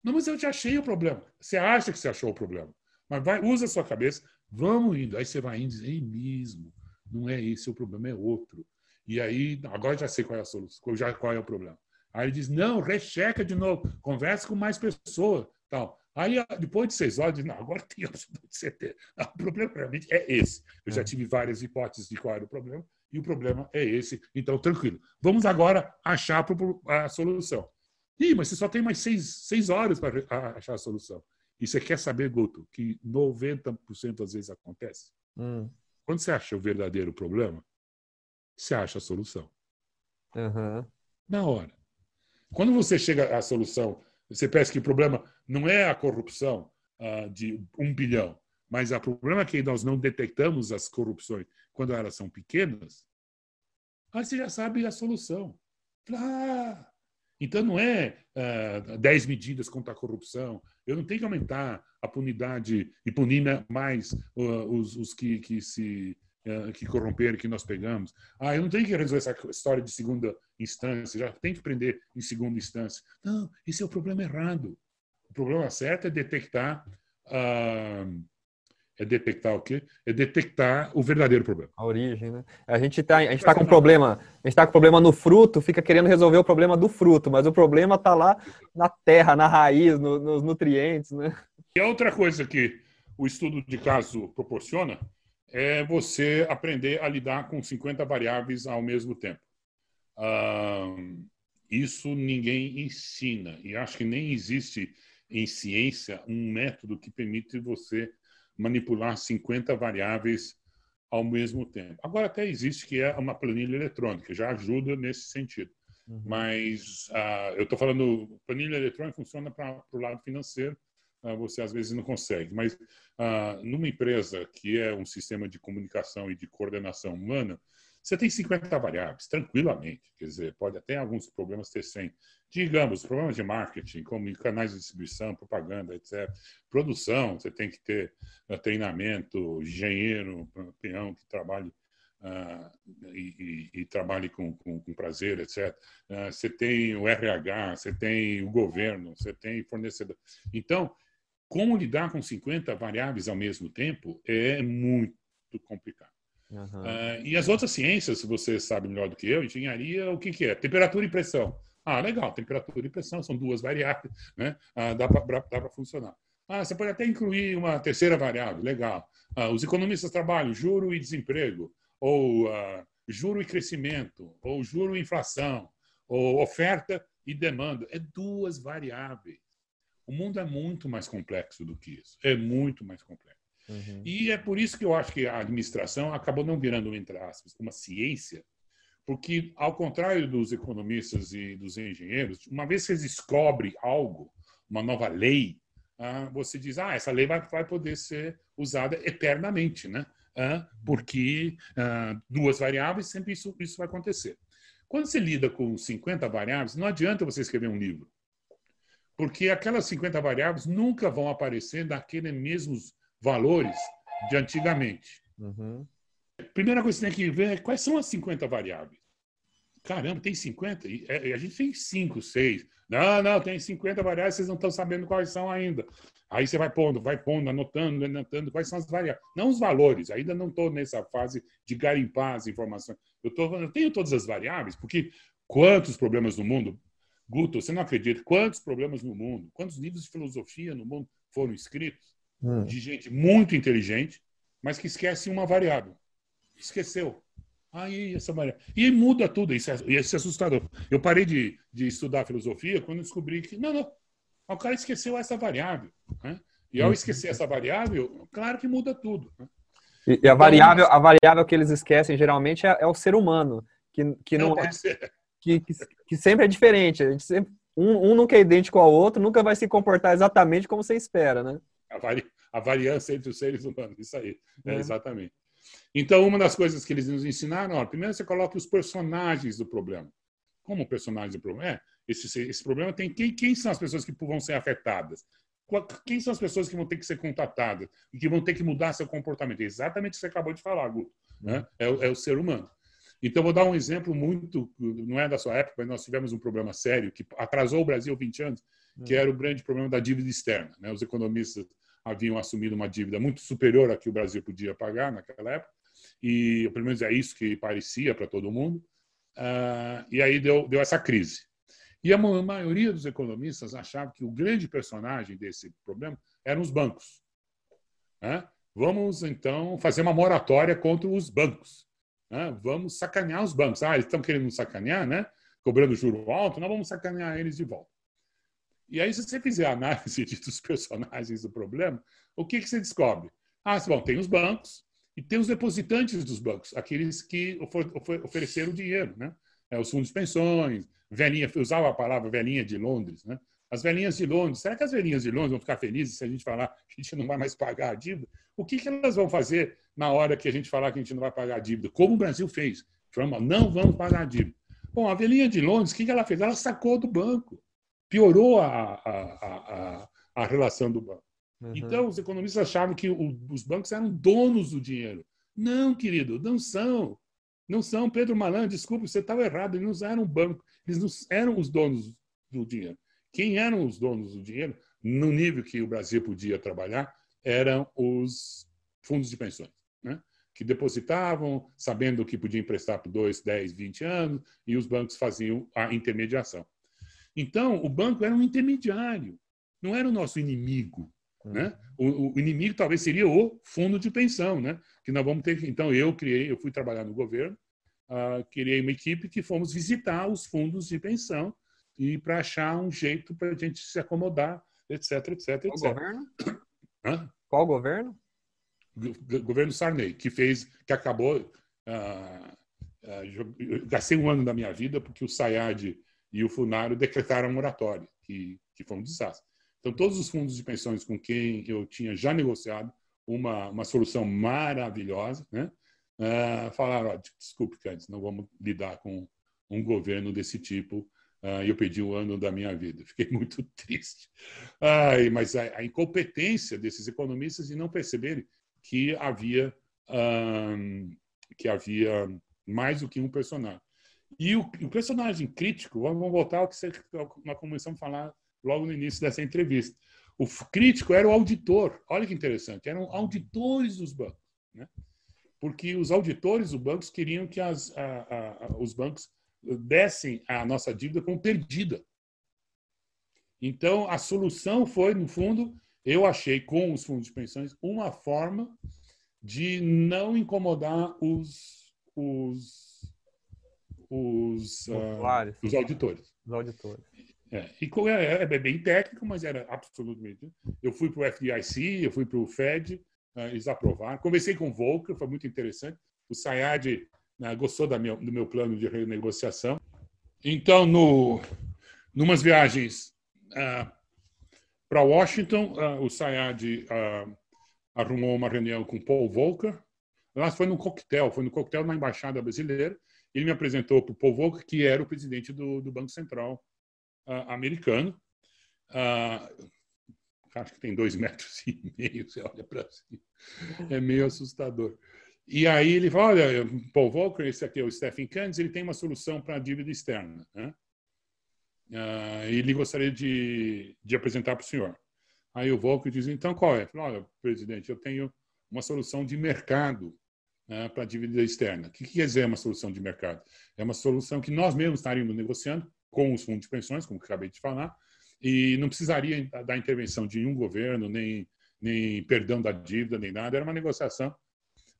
Não, mas eu já achei o problema. Você acha que você achou o problema. Mas vai, usa a sua cabeça, vamos indo. Aí você vai indo e diz, ei mesmo, não é esse, o problema é outro. E aí, agora já sei qual é a solução, já, qual é o problema. Aí ele diz, não, recheca de novo, conversa com mais pessoas. Tal. Aí, depois de seis horas, não, agora tem absolutamente [laughs] certeza. Não, o problema realmente é esse. Eu já é. tive várias hipóteses de qual era o problema, e o problema é esse. Então, tranquilo. Vamos agora achar a solução. Ih, mas você só tem mais seis, seis horas para achar a solução. E você quer saber, Guto, que 90% das vezes acontece? Hum. Quando você acha o verdadeiro problema, você acha a solução. Uhum. Na hora. Quando você chega à solução você pensa que o problema não é a corrupção uh, de um bilhão, Mas o problema é que nós não detectamos as corrupções quando elas são pequenas. Aí você já sabe a solução. Ah, então não é uh, ah, 10 medidas contra a corrupção. Eu não tenho que aumentar a punidade e punir mais uh, os, os que, que se que corromperam, que nós pegamos. Ah, eu não tenho que resolver essa história de segunda instância, já tem que prender em segunda instância. Não, esse é o problema errado. O problema certo é detectar uh, é detectar o quê? É detectar o verdadeiro problema. A origem, né? A gente está a gente tá com problema, a gente tá com problema no fruto, fica querendo resolver o problema do fruto, mas o problema está lá na terra, na raiz, no, nos nutrientes, né? E a outra coisa que o estudo de caso proporciona é você aprender a lidar com 50 variáveis ao mesmo tempo. Isso ninguém ensina e acho que nem existe em ciência um método que permite você manipular 50 variáveis ao mesmo tempo. Agora até existe que é uma planilha eletrônica, já ajuda nesse sentido. Uhum. Mas uh, eu estou falando, planilha eletrônica funciona para o lado financeiro, você às vezes não consegue. Mas uh, numa empresa que é um sistema de comunicação e de coordenação humana, você tem 50 variáveis, tranquilamente. Quer dizer, pode até alguns problemas ter 100. Digamos, problemas de marketing, como canais de distribuição, propaganda, etc. Produção, você tem que ter uh, treinamento, engenheiro, peão que trabalhe uh, e, e, e, trabalhe com, com, com prazer, etc. Uh, você tem o RH, você tem o governo, você tem fornecedor. Então, como lidar com 50 variáveis ao mesmo tempo é muito complicado. Uhum. Uh, e as outras ciências, você sabe melhor do que eu, engenharia, o que, que é? Temperatura e pressão. Ah, legal, temperatura e pressão são duas variáveis, né? Ah, dá para funcionar. Ah, você pode até incluir uma terceira variável, legal. Ah, os economistas trabalham juro e desemprego, ou ah, juro e crescimento, ou juro e inflação, ou oferta e demanda. É duas variáveis. O mundo é muito mais complexo do que isso. É muito mais complexo. Uhum. E é por isso que eu acho que a administração acabou não virando, entre aspas, uma ciência, porque, ao contrário dos economistas e dos engenheiros, uma vez que eles descobrem algo, uma nova lei, ah, você diz, ah, essa lei vai, vai poder ser usada eternamente, né? Ah, porque ah, duas variáveis, sempre isso, isso vai acontecer. Quando você lida com 50 variáveis, não adianta você escrever um livro, porque aquelas 50 variáveis nunca vão aparecer naqueles mesmos valores de antigamente. Uhum. Primeira coisa que você tem que ver é quais são as 50 variáveis. Caramba, tem 50? E é, a gente tem 5, 6. Não, não, tem 50 variáveis, vocês não estão sabendo quais são ainda. Aí você vai pondo, vai pondo, anotando, anotando quais são as variáveis. Não os valores, ainda não estou nessa fase de garimpar as informações. Eu, tô, eu tenho todas as variáveis, porque quantos problemas no mundo, Guto, você não acredita, quantos problemas no mundo, quantos livros de filosofia no mundo foram escritos hum. de gente muito inteligente, mas que esquece uma variável. Esqueceu. Aí essa variável. E muda tudo, isso é, isso é assustador. Eu parei de, de estudar filosofia quando descobri que, não, não, o cara esqueceu essa variável. Né? E ao hum. esquecer essa variável, claro que muda tudo. Né? E, a, então, variável, a variável que eles esquecem geralmente é, é o ser humano, que, que não, não é, que, que, que, sempre é diferente. A gente sempre, um, um nunca é idêntico ao outro, nunca vai se comportar exatamente como você espera, né? A, vari, a variância entre os seres humanos, isso aí, é. exatamente. Então, uma das coisas que eles nos ensinaram, ó, primeiro você coloca os personagens do problema. Como personagens do problema? É, esse, esse problema tem quem, quem são as pessoas que vão ser afetadas? Quem são as pessoas que vão ter que ser contatadas e que vão ter que mudar seu comportamento? É exatamente o que você acabou de falar, Guto. Né? É, é o ser humano. Então, vou dar um exemplo muito, não é da sua época, mas nós tivemos um problema sério que atrasou o Brasil 20 anos, que era o grande problema da dívida externa. Né? Os economistas haviam assumido uma dívida muito superior à que o Brasil podia pagar naquela época, e pelo menos é isso que parecia para todo mundo. Uh, e aí deu, deu essa crise. E a maioria dos economistas achava que o grande personagem desse problema eram os bancos. Né? Vamos, então, fazer uma moratória contra os bancos. Né? Vamos sacanear os bancos. Ah, eles estão querendo sacanear, né? cobrando juro alto, nós vamos sacanear eles de volta. E aí, se você fizer a análise [laughs] dos personagens do problema, o que, que você descobre? Ah, bom, tem os bancos e tem os depositantes dos bancos, aqueles que ofereceram dinheiro, né? É, os fundos de pensões, velhinha, usava a palavra velhinha de Londres, né? As velhinhas de Londres, será que as velhinhas de Londres vão ficar felizes se a gente falar que a gente não vai mais pagar a dívida? O que, que elas vão fazer na hora que a gente falar que a gente não vai pagar a dívida? Como o Brasil fez. Falamos, não vamos pagar a dívida. Bom, a velhinha de Londres, o que, que ela fez? Ela sacou do banco. Piorou a, a, a, a relação do banco. Uhum. Então, os economistas achavam que o, os bancos eram donos do dinheiro. Não, querido, não são. Não são. Pedro Malan, desculpe, você estava errado. Eles não eram banco. Eles não eram os donos do dinheiro. Quem eram os donos do dinheiro, no nível que o Brasil podia trabalhar, eram os fundos de pensões, né? que depositavam, sabendo que podia emprestar por 2, 10, 20 anos, e os bancos faziam a intermediação. Então, o banco era um intermediário, não era o nosso inimigo. Né? O, o, inimigo talvez seria o fundo de pensão, né? que nós vamos ter. Então, eu criei, eu fui trabalhar no governo, uh, criei uma equipe que fomos visitar os fundos de pensão e para achar um jeito para a gente se acomodar, etc, etc, etc. Qual governo? [coughs] Hã? Qual governo? governo Sarney, que fez, que acabou. Uh, uh, gastei um ano da minha vida porque o Sayad e o Funaro decretaram moratória, que, que foi um desastre. Então, todos os fundos de pensões com quem eu tinha já negociado uma, uma solução maravilhosa, né? Uh, falaram: oh, desculpe, Candice, não vamos lidar com um governo desse tipo Uh, eu perdi um ano da minha vida. Fiquei [laughs] muito triste. Ai, mas a, a, incompetência desses economistas de não perceberem que havia um, que havia mais do que um personagem. E o, o personagem crítico, vamos voltar ao que nós começamos a falar logo no início dessa entrevista. O crítico era o auditor. Olha que interessante, eram auditores dos bancos, né? Porque os auditores dos bancos queriam que as, a, a, os bancos dessem a nossa dívida como perdida. Então, a solução foi, no fundo, eu achei com os fundos de pensões uma forma de não incomodar os, os, os, uh, os auditores. Os auditores. É, e é, é, bem técnico, mas era absolutamente. Eu fui para o FDIC, eu fui para o Fed, uh, eles aprovaram. Conversei com o Volcker, foi muito interessante. O Sayad né, gostou meu, do meu plano de renegociação. Então, no numas viagens uh, para Washington, uh, o Sayad uh, arrumou uma reunião com Paul Volcker. Lá foi num coquetel, foi no coquetel na Embaixada Brasileira. Ele me apresentou para o Paul Volcker, que era o presidente do, do Banco Central americano. acho que tem dois metros e meio, você olha para cima. É meio assustador. E aí ele fala, olha, Paul Volcker, esse aqui é o Stephen Candes, ele tem uma solução para a dívida externa. Né? Uh, ele gostaria de, de apresentar para o senhor. Aí o Volcker diz, então qual é? Fala, olha, presidente, eu tenho uma solução de mercado né, para a dívida externa. O que, que quer dizer uma solução de mercado? É uma solução que nós mesmos estaríamos negociando com os fundos de pensões, como acabei de falar, e não precisaria da intervenção de nenhum governo, nem, nem perdão da dívida, nem nada. Era uma negociação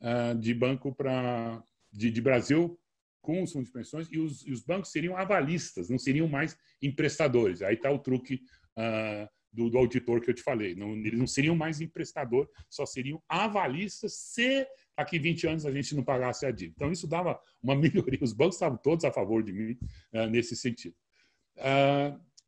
uh, de banco para de, de, Brasil com os fundos de pensões e os, e os, bancos seriam avalistas, não seriam mais emprestadores. Aí está o truque uh, do, do, auditor que eu te falei. Não, eles não seriam mais emprestador, só seriam avalistas se daqui 20 anos a gente não pagasse a dívida. Então, isso dava uma [laughs] melhoria. Os bancos estavam todos a favor de mim uh, nesse sentido.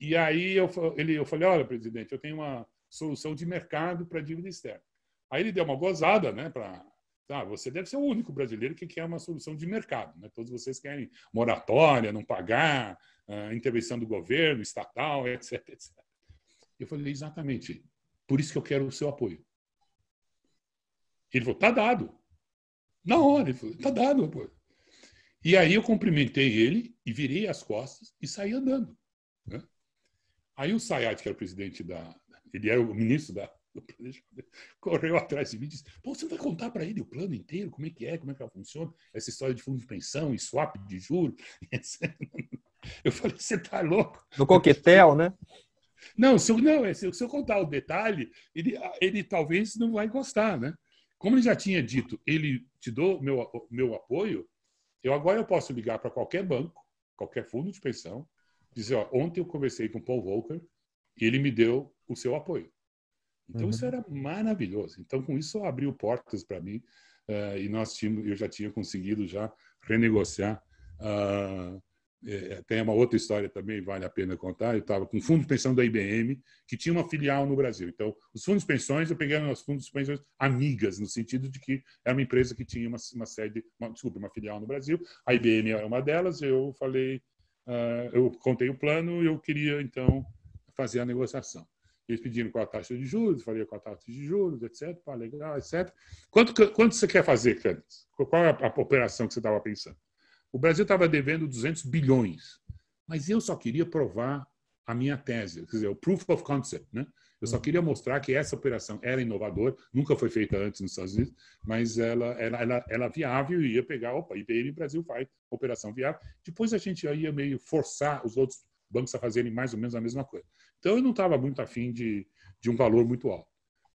E aí eu, ele, eu falei, olha, presidente, eu tenho uma solução de mercado para dívida externa. Aí ele deu uma gozada, né, para Tá, você deve ser o único brasileiro que quer uma solução de mercado. Né? Todos vocês querem moratória, não pagar, uh, intervenção do governo, estatal, [laughs] etc, etc. Eu falei, exatamente. Por isso que eu quero o seu apoio. Ele falou, tá dado. Na hora, ele falou, tá dado apoio. E aí eu cumprimentei ele e virei as costas e saí andando. Né? Aí o Sayat, que era o presidente da... Ele era o ministro da, [laughs] correu atrás de mim e disse: Pô, você vai contar para ele o plano inteiro, como é que é, como é que ela funciona, essa história de fundo de pensão e swap de juros. [laughs] Eu falei: Você tá louco? No coquetel, né? Não, se eu, não, é, se eu, se eu contar o detalhe, ele, ele talvez não vai gostar, né? Como ele já tinha dito, ele te dou meu, meu apoio, eu agora eu posso ligar para qualquer banco, qualquer fundo de pensão, dizer: ó, ontem eu conversei com o Paul Volcker e ele me deu o seu apoio. Então, uhum. isso era maravilhoso. Então, com isso, abriu portas para mim uh, e nós tínhamos, eu já tinha conseguido já renegociar uh, é, tem uma outra história também, vale a pena contar. Eu estava com fundo de pensão da IBM, que tinha uma filial no Brasil. Então, os fundos de pensões, eu peguei os fundos de pensões amigas, no sentido de que era uma empresa que tinha uma, uma sede, uma, desculpa, uma filial no Brasil. A IBM era uma delas. Eu falei, uh, eu contei o plano eu queria, então, fazer a negociação. Eles pediram qual a taxa de juros, falei qual a taxa de juros, etc. Pá, legal, etc. Quanto, quanto você quer fazer, Canis? Qual é a, a operação que você estava pensando? O Brasil estava devendo 200 bilhões, mas eu só queria provar a minha tese, quer dizer, o proof of concept, né? Eu só uhum. queria mostrar que essa operação era inovadora, nunca foi feita antes nos Estados Unidos, mas ela ela ela, ela viável e ia pegar, opa, IBM Brasil faz operação viável. Depois a gente ia meio forçar os outros bancos a fazerem mais ou menos a mesma coisa. Então eu não estava muito afim de, de um valor muito alto.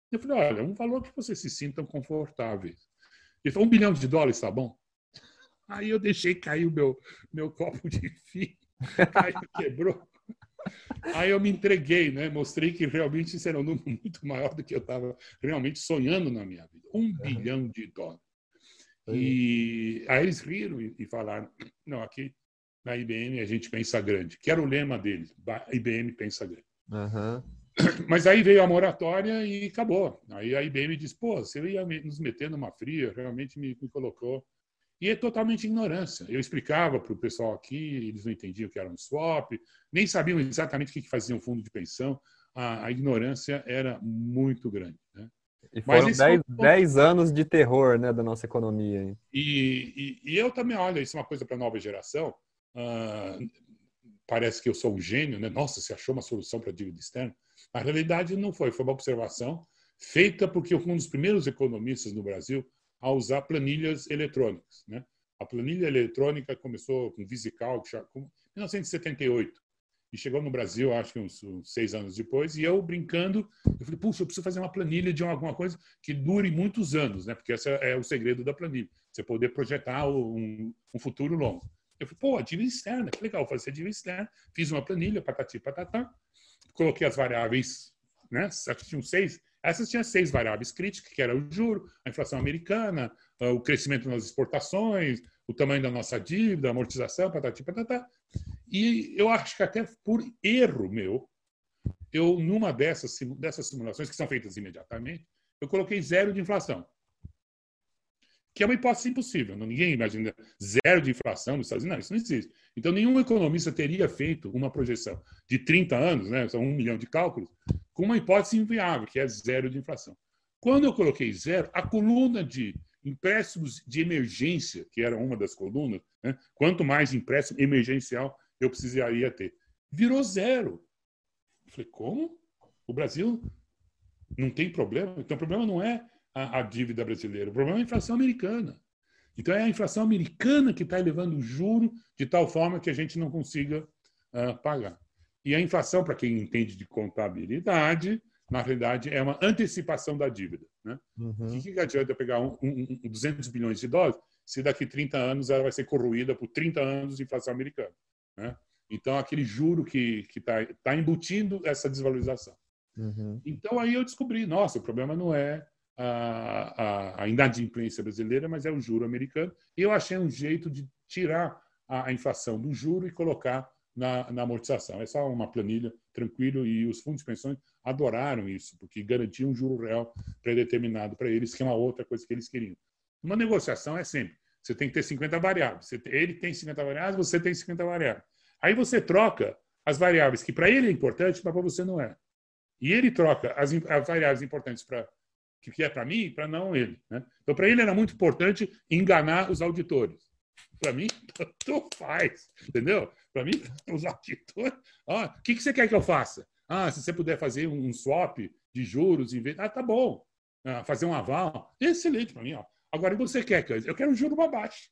Eu falei, olha, um valor que vocês se sintam confortáveis. Ele falou, um bilhão de dólares, tá bom? Aí eu deixei cair o meu, meu copo de vinho, [laughs] caiu, quebrou. Aí eu me entreguei, né? Mostrei que realmente isso era um número muito maior do que eu estava realmente sonhando na minha vida. Um uhum. bilhão de dólares. E aí eles riram e falaram: não, aqui na IBM a gente pensa grande, que era o lema deles: IBM pensa grande. Uhum. [clears throat] Mas aí veio a moratória e acabou. Aí a IBM disse: pô, você ia nos meter numa fria, realmente me, me colocou e é totalmente ignorância. Eu explicava para o pessoal aqui, eles não entendiam o que era um swap, nem sabiam exatamente o que fazia um fundo de pensão. A, a ignorância era muito grande. Né? E foram 10, anos de terror né, da nossa economia. E, e, e, eu também, olha, isso é uma coisa para a nova geração. Uh, parece que eu sou um gênio, né? Nossa, você achou uma solução para a dívida externa? Na realidade, não foi. Foi uma observação feita porque um dos primeiros economistas no Brasil a usar planilhas eletrônicas. Né? A planilha eletrônica começou com VisiCalc em 1978 e chegou no Brasil, acho que uns, uns, seis anos depois, e eu brincando, eu falei, puxa, eu preciso fazer uma planilha de alguma coisa que dure muitos anos, né? Porque esse é o segredo da planilha, você poder projetar um, um futuro longo. Eu falei, pô, a dívida externa, que legal, fazer dívida externa, fiz uma planilha, patati patatá, coloquei as variáveis, né? Tinham seis, essas tinham seis variáveis críticas, que era o juro, a inflação americana, ah, o crescimento nas exportações, o tamanho da nossa dívida, a amortização, patati, patatá. E eu acho que até por erro meu, eu, numa dessas, dessas simulações, que são feitas imediatamente, eu coloquei zero de inflação. Que é uma hipótese impossível. Ninguém imagina zero de inflação nos Estados Unidos. Não, isso não existe. Então, nenhum economista teria feito uma projeção de 30 anos, né, são um milhão de cálculos, com uma hipótese inviável, que é zero de inflação. Quando eu coloquei zero, a coluna de empréstimos de emergência, que era uma das colunas, né? quanto mais empréstimo emergencial eu precisaria ter, virou zero. Eu falei, como? O Brasil não tem problema? Então, o problema não é a, a dívida brasileira, o problema é a inflação americana. Então, é a inflação americana que está elevando o juro de tal forma que a gente não consiga uh, pagar. E a inflação, para quem entende de contabilidade, na realidade é uma antecipação da dívida. Né? Uhum. O que, que adianta pegar um, um, um 200 bilhões de dólares se daqui 30 anos ela vai ser corroída por 30 anos de inflação americana? Né? Então, aquele juro que está tá embutindo essa desvalorização. Uhum. Então, aí eu descobri, nossa, o problema não é a, a, a inadimplência brasileira, mas é o juro americano. Eu achei um jeito de tirar a, a inflação do juro e colocar na, na amortização. É só uma planilha tranquilo e os fundos de pensões adoraram isso, porque garantia um juro real predeterminado para eles, que é uma outra coisa que eles queriam. Uma negociação é sempre, você tem que ter 50 variáveis. ele tem 50 variáveis, você tem 50 variáveis. Aí você troca as variáveis que para ele é importante, mas para você não é. E ele troca as, as variáveis importantes para que é para mim, para não ele. Né? Então, para ele era muito importante enganar os auditores. Para mim, [laughs] tu faz, entendeu? Para mim, [laughs] os auditores. Ah, o que, que você quer que eu faça? Ah, se você puder fazer um swap de juros em vez. Ah, tá bom. Ah, fazer um aval. Excelente para mim. Ó. Agora, o que você quer? Eu quero um juro para baixo.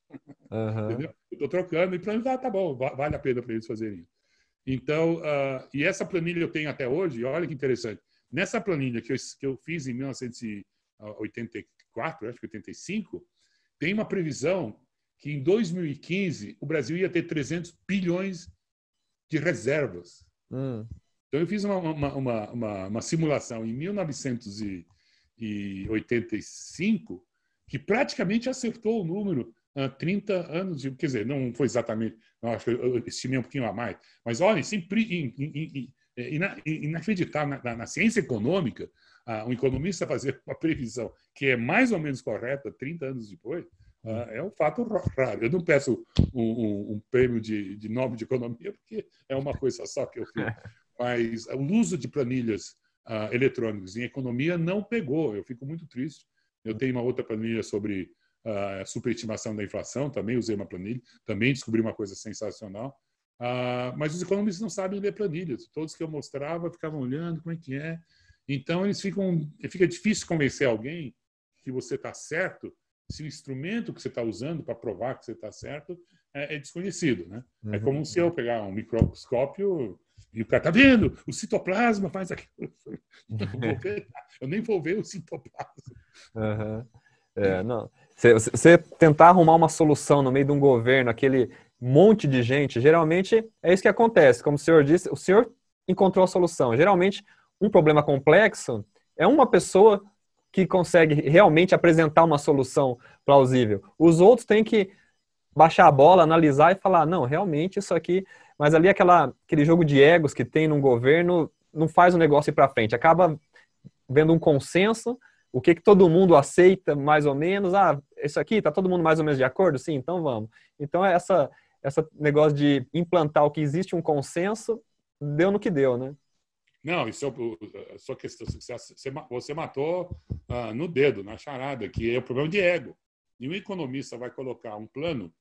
Uhum. Entendeu? Eu estou trocando e para mim, ah, tá bom, vale a pena para eles fazerem. Então, uh, e essa planilha eu tenho até hoje, olha que interessante. Nessa planilha que eu, que eu fiz em 1984, acho que 85, tem uma previsão que em 2015 o Brasil ia ter 300 bilhões de reservas. Hum. Então eu fiz uma, uma, uma, uma, simulação em 1985 que praticamente acertou o número 30 anos, de, quer dizer, não foi exatamente, não, acho que eu estimei um pouquinho a mais, mas olha, sempre inacreditável, na, na, ciência econômica, um economista [laughs] fazer uma previsão que é mais ou menos correta 30 anos depois, é um fato raro. Eu não peço um, um, um prêmio de, de nome de economia, porque é uma coisa só que eu fiz. [laughs] Mas o uso de planilhas uh, eletrônicas em economia não pegou. Eu fico muito triste. Eu tenho uma outra planilha sobre a uh, superestimação da inflação, também usei uma planilha, também descobri uma coisa sensacional. Uh, mas os economistas não sabem ler planilhas. Todos que eu mostrava ficavam olhando como é que é. Então eles ficam, fica difícil convencer alguém que você está certo se o instrumento que você está usando para provar que você está certo é, é, desconhecido, né? É uhum. É como se eu pegar um microscópio e o cara tá vendo o citoplasma faz aquilo. [laughs] Eu nem vou ver o citoplasma. Uhum. É, não. Você tentar arrumar uma solução no meio de um governo, aquele monte de gente, geralmente é isso que acontece. Como o senhor disse, o senhor encontrou a solução. Geralmente, um problema complexo é uma pessoa que consegue realmente apresentar uma solução plausível. Os outros têm que baixar a bola, analisar e falar, não, realmente isso aqui. Mas ali aquela, aquele jogo de egos que tem num governo não faz o negócio ir para frente. Acaba vendo um consenso, o que, que todo mundo aceita mais ou menos. Ah, isso aqui tá todo mundo mais ou menos de acordo? Sim, então vamos. Então essa essa negócio de implantar o que existe um consenso deu no que deu, né? Não, isso é sua questão. Você matou ah, no dedo, na charada, que é o problema de ego. Nenhum economista vai colocar um plano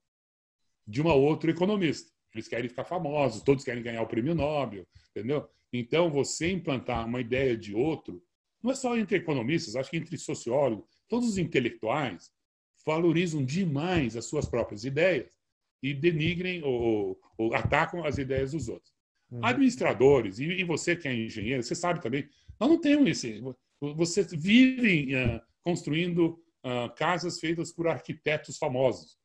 de uma outra economista. Eles querem ficar famosos, todos querem ganhar o prêmio Nobel, entendeu? Então, você implantar uma ideia de outro, não é só entre economistas, acho que entre sociólogos, todos os intelectuais valorizam demais as suas próprias ideias e denigrem ou, ou atacam as ideias dos outros. Uhum. Administradores, e, e, você que é engenheiro, você sabe também, nós não temos esse. Você vive uh, construindo uh, casas feitas por arquitetos famosos.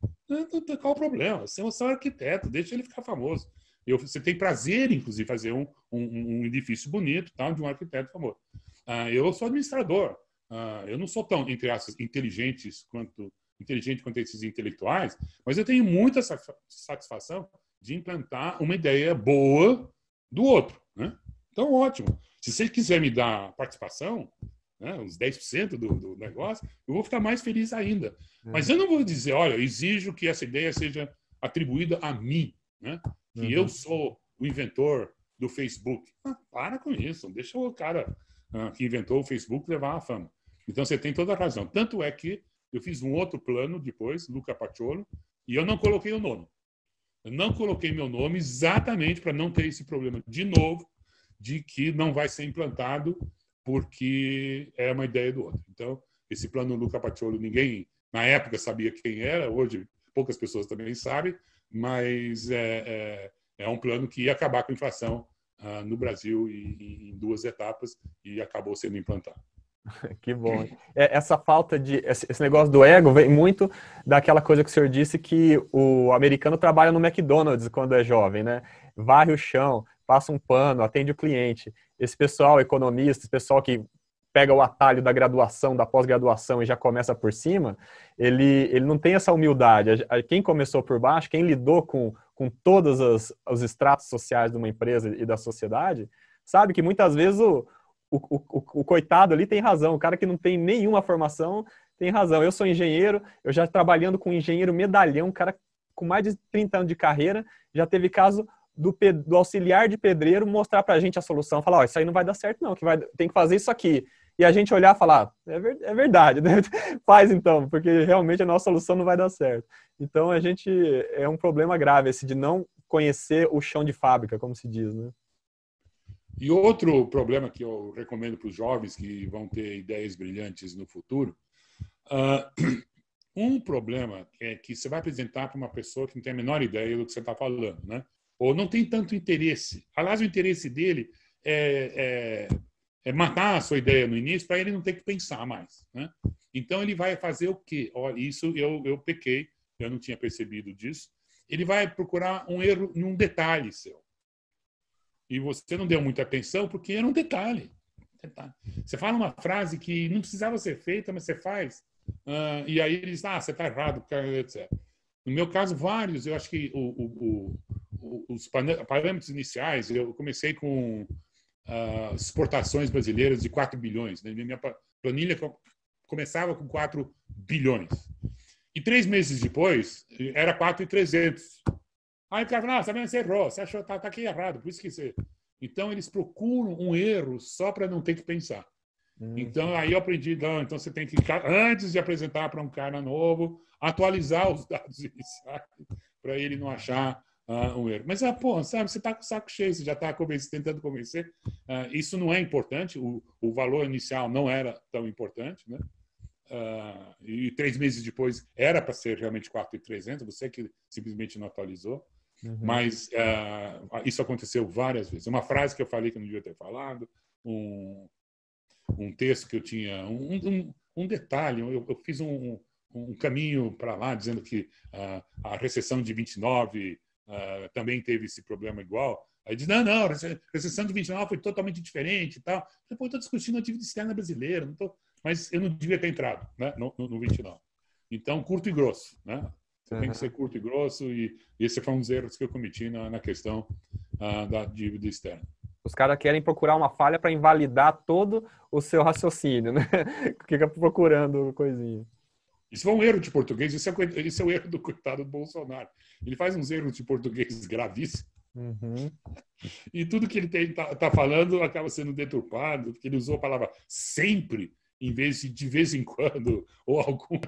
Qual o problema? Você é um arquiteto, deixa ele ficar famoso. Eu, você tem prazer, inclusive, fazer um, um, um edifício bonito de um arquiteto famoso. Uh, eu sou administrador. eu não sou tão, entre aspas, inteligentes quanto inteligente quanto esses intelectuais, mas eu tenho muita satisfação de implantar uma ideia boa do outro. Né? Então, ótimo. Se você quiser me dar participação, né, uns 10% do, do negócio, eu vou ficar mais feliz ainda. Mas eu não vou dizer, olha, exijo que essa ideia seja atribuída a mim, né? que uhum. eu sou o inventor do Facebook. Ah, para com isso, deixa o cara ah, que inventou o Facebook levar a fama. Então você tem toda a razão. Tanto é que eu fiz um outro plano depois, Luca Paciolo, e eu não coloquei o nome. Eu não coloquei meu nome exatamente para não ter esse problema de novo de que não vai ser implantado porque é uma ideia do outro. Então, esse plano Luca Paciolo, ninguém na época sabia quem era, hoje poucas pessoas também sabem, mas é, é, é um plano que ia acabar com a inflação ah, no Brasil em, em duas etapas e acabou sendo implantado. [laughs] Que bom. É, essa falta de. Esse negócio do ego vem muito daquela coisa que o senhor disse que o americano trabalha no McDonald's quando é jovem, né? Varre o chão, passa um pano, atende o cliente. Esse pessoal, economista, esse pessoal que pega o atalho da graduação, da pós-graduação e já começa por cima, ele, ele não tem essa humildade. Quem começou por baixo, quem lidou com, com todos os, os estratos sociais de uma empresa e da sociedade, sabe que muitas vezes o, o, o, o, coitado ali tem razão. O cara que não tem nenhuma formação tem razão. Eu sou engenheiro, eu já trabalhando com engenheiro medalhão, um cara com mais de 30 anos de carreira, já teve caso do, do auxiliar de pedreiro mostrar para a gente a solução, falar, ó, isso aí não vai dar certo não, que vai, tem que fazer isso aqui. E a gente olhar e falar, é, ver, é verdade, né? [laughs] faz então, porque realmente a nossa solução não vai dar certo. Então a gente é um problema grave esse de não conhecer o chão de fábrica, como se diz, né? E outro problema que eu recomendo para os jovens que vão ter ideias brilhantes no futuro, uh, [clears throat] um problema é que você vai apresentar para uma pessoa que não tem a menor ideia do que você está falando, né? Ou não tem tanto interesse. Aliás, o interesse dele é, é, é matar a sua ideia no início para ele não ter que pensar mais, né? Então ele vai fazer o quê? Olha, isso eu, eu pequei, eu não tinha percebido disso. Ele vai procurar um erro em um detalhe seu e você não deu muita atenção porque era um detalhe. Você fala uma frase que não precisava ser feita, mas você faz. Uh, e aí ele diz, ah, você está errado, etc. No meu caso, vários. Eu acho que o, o, o, os parâmetros iniciais, eu comecei com uh, exportações brasileiras de 4 bilhões. Né? Minha planilha começava com 4 bilhões. E três meses depois, era 4,300. Aí o cara falou, não, você errou, você achou, tá, tá aqui errado, por isso que você... Então, eles procuram um erro só para não ter que pensar. Hum. Então, aí eu aprendi, não, então você tem que, antes de apresentar para um cara novo, atualizar os [laughs] dados iniciais para ele não achar uh, um erro. Mas, ah, pô, sabe, você está com o saco cheio, você já está tentando convencer. Uh, isso não é importante, o, o valor inicial não era tão importante, né? Uh, e três meses depois era para ser realmente 4,300, você que simplesmente não atualizou. Uhum. Mas uh, isso aconteceu várias vezes. Uma frase que eu falei que eu não devia ter falado, um, um texto que eu tinha, um, um, um detalhe, eu, eu, fiz um, um caminho para lá dizendo que uh, a recessão de 29 também teve esse problema igual. Aí diz, não, não, a recessão de 29 foi totalmente diferente e tal. Depois estou discutindo a dívida externa brasileira, não tô, mas eu não devia ter entrado né, no, no, no 29. Então, curto e grosso. Né? Você uhum. tem que ser curto e grosso, e esse foi um dos erros que eu cometi na, na questão uh, da dívida externa. Os caras querem procurar uma falha para invalidar todo o seu raciocínio, né? [laughs] Fica procurando coisinha. Isso foi um erro de português, isso é, isso é o erro do coitado do Bolsonaro. Ele faz uns erros de português gravíssimos. Uhum. E tudo que ele está tá falando acaba sendo deturpado, porque ele usou a palavra sempre em vez de de vez em quando, ou algum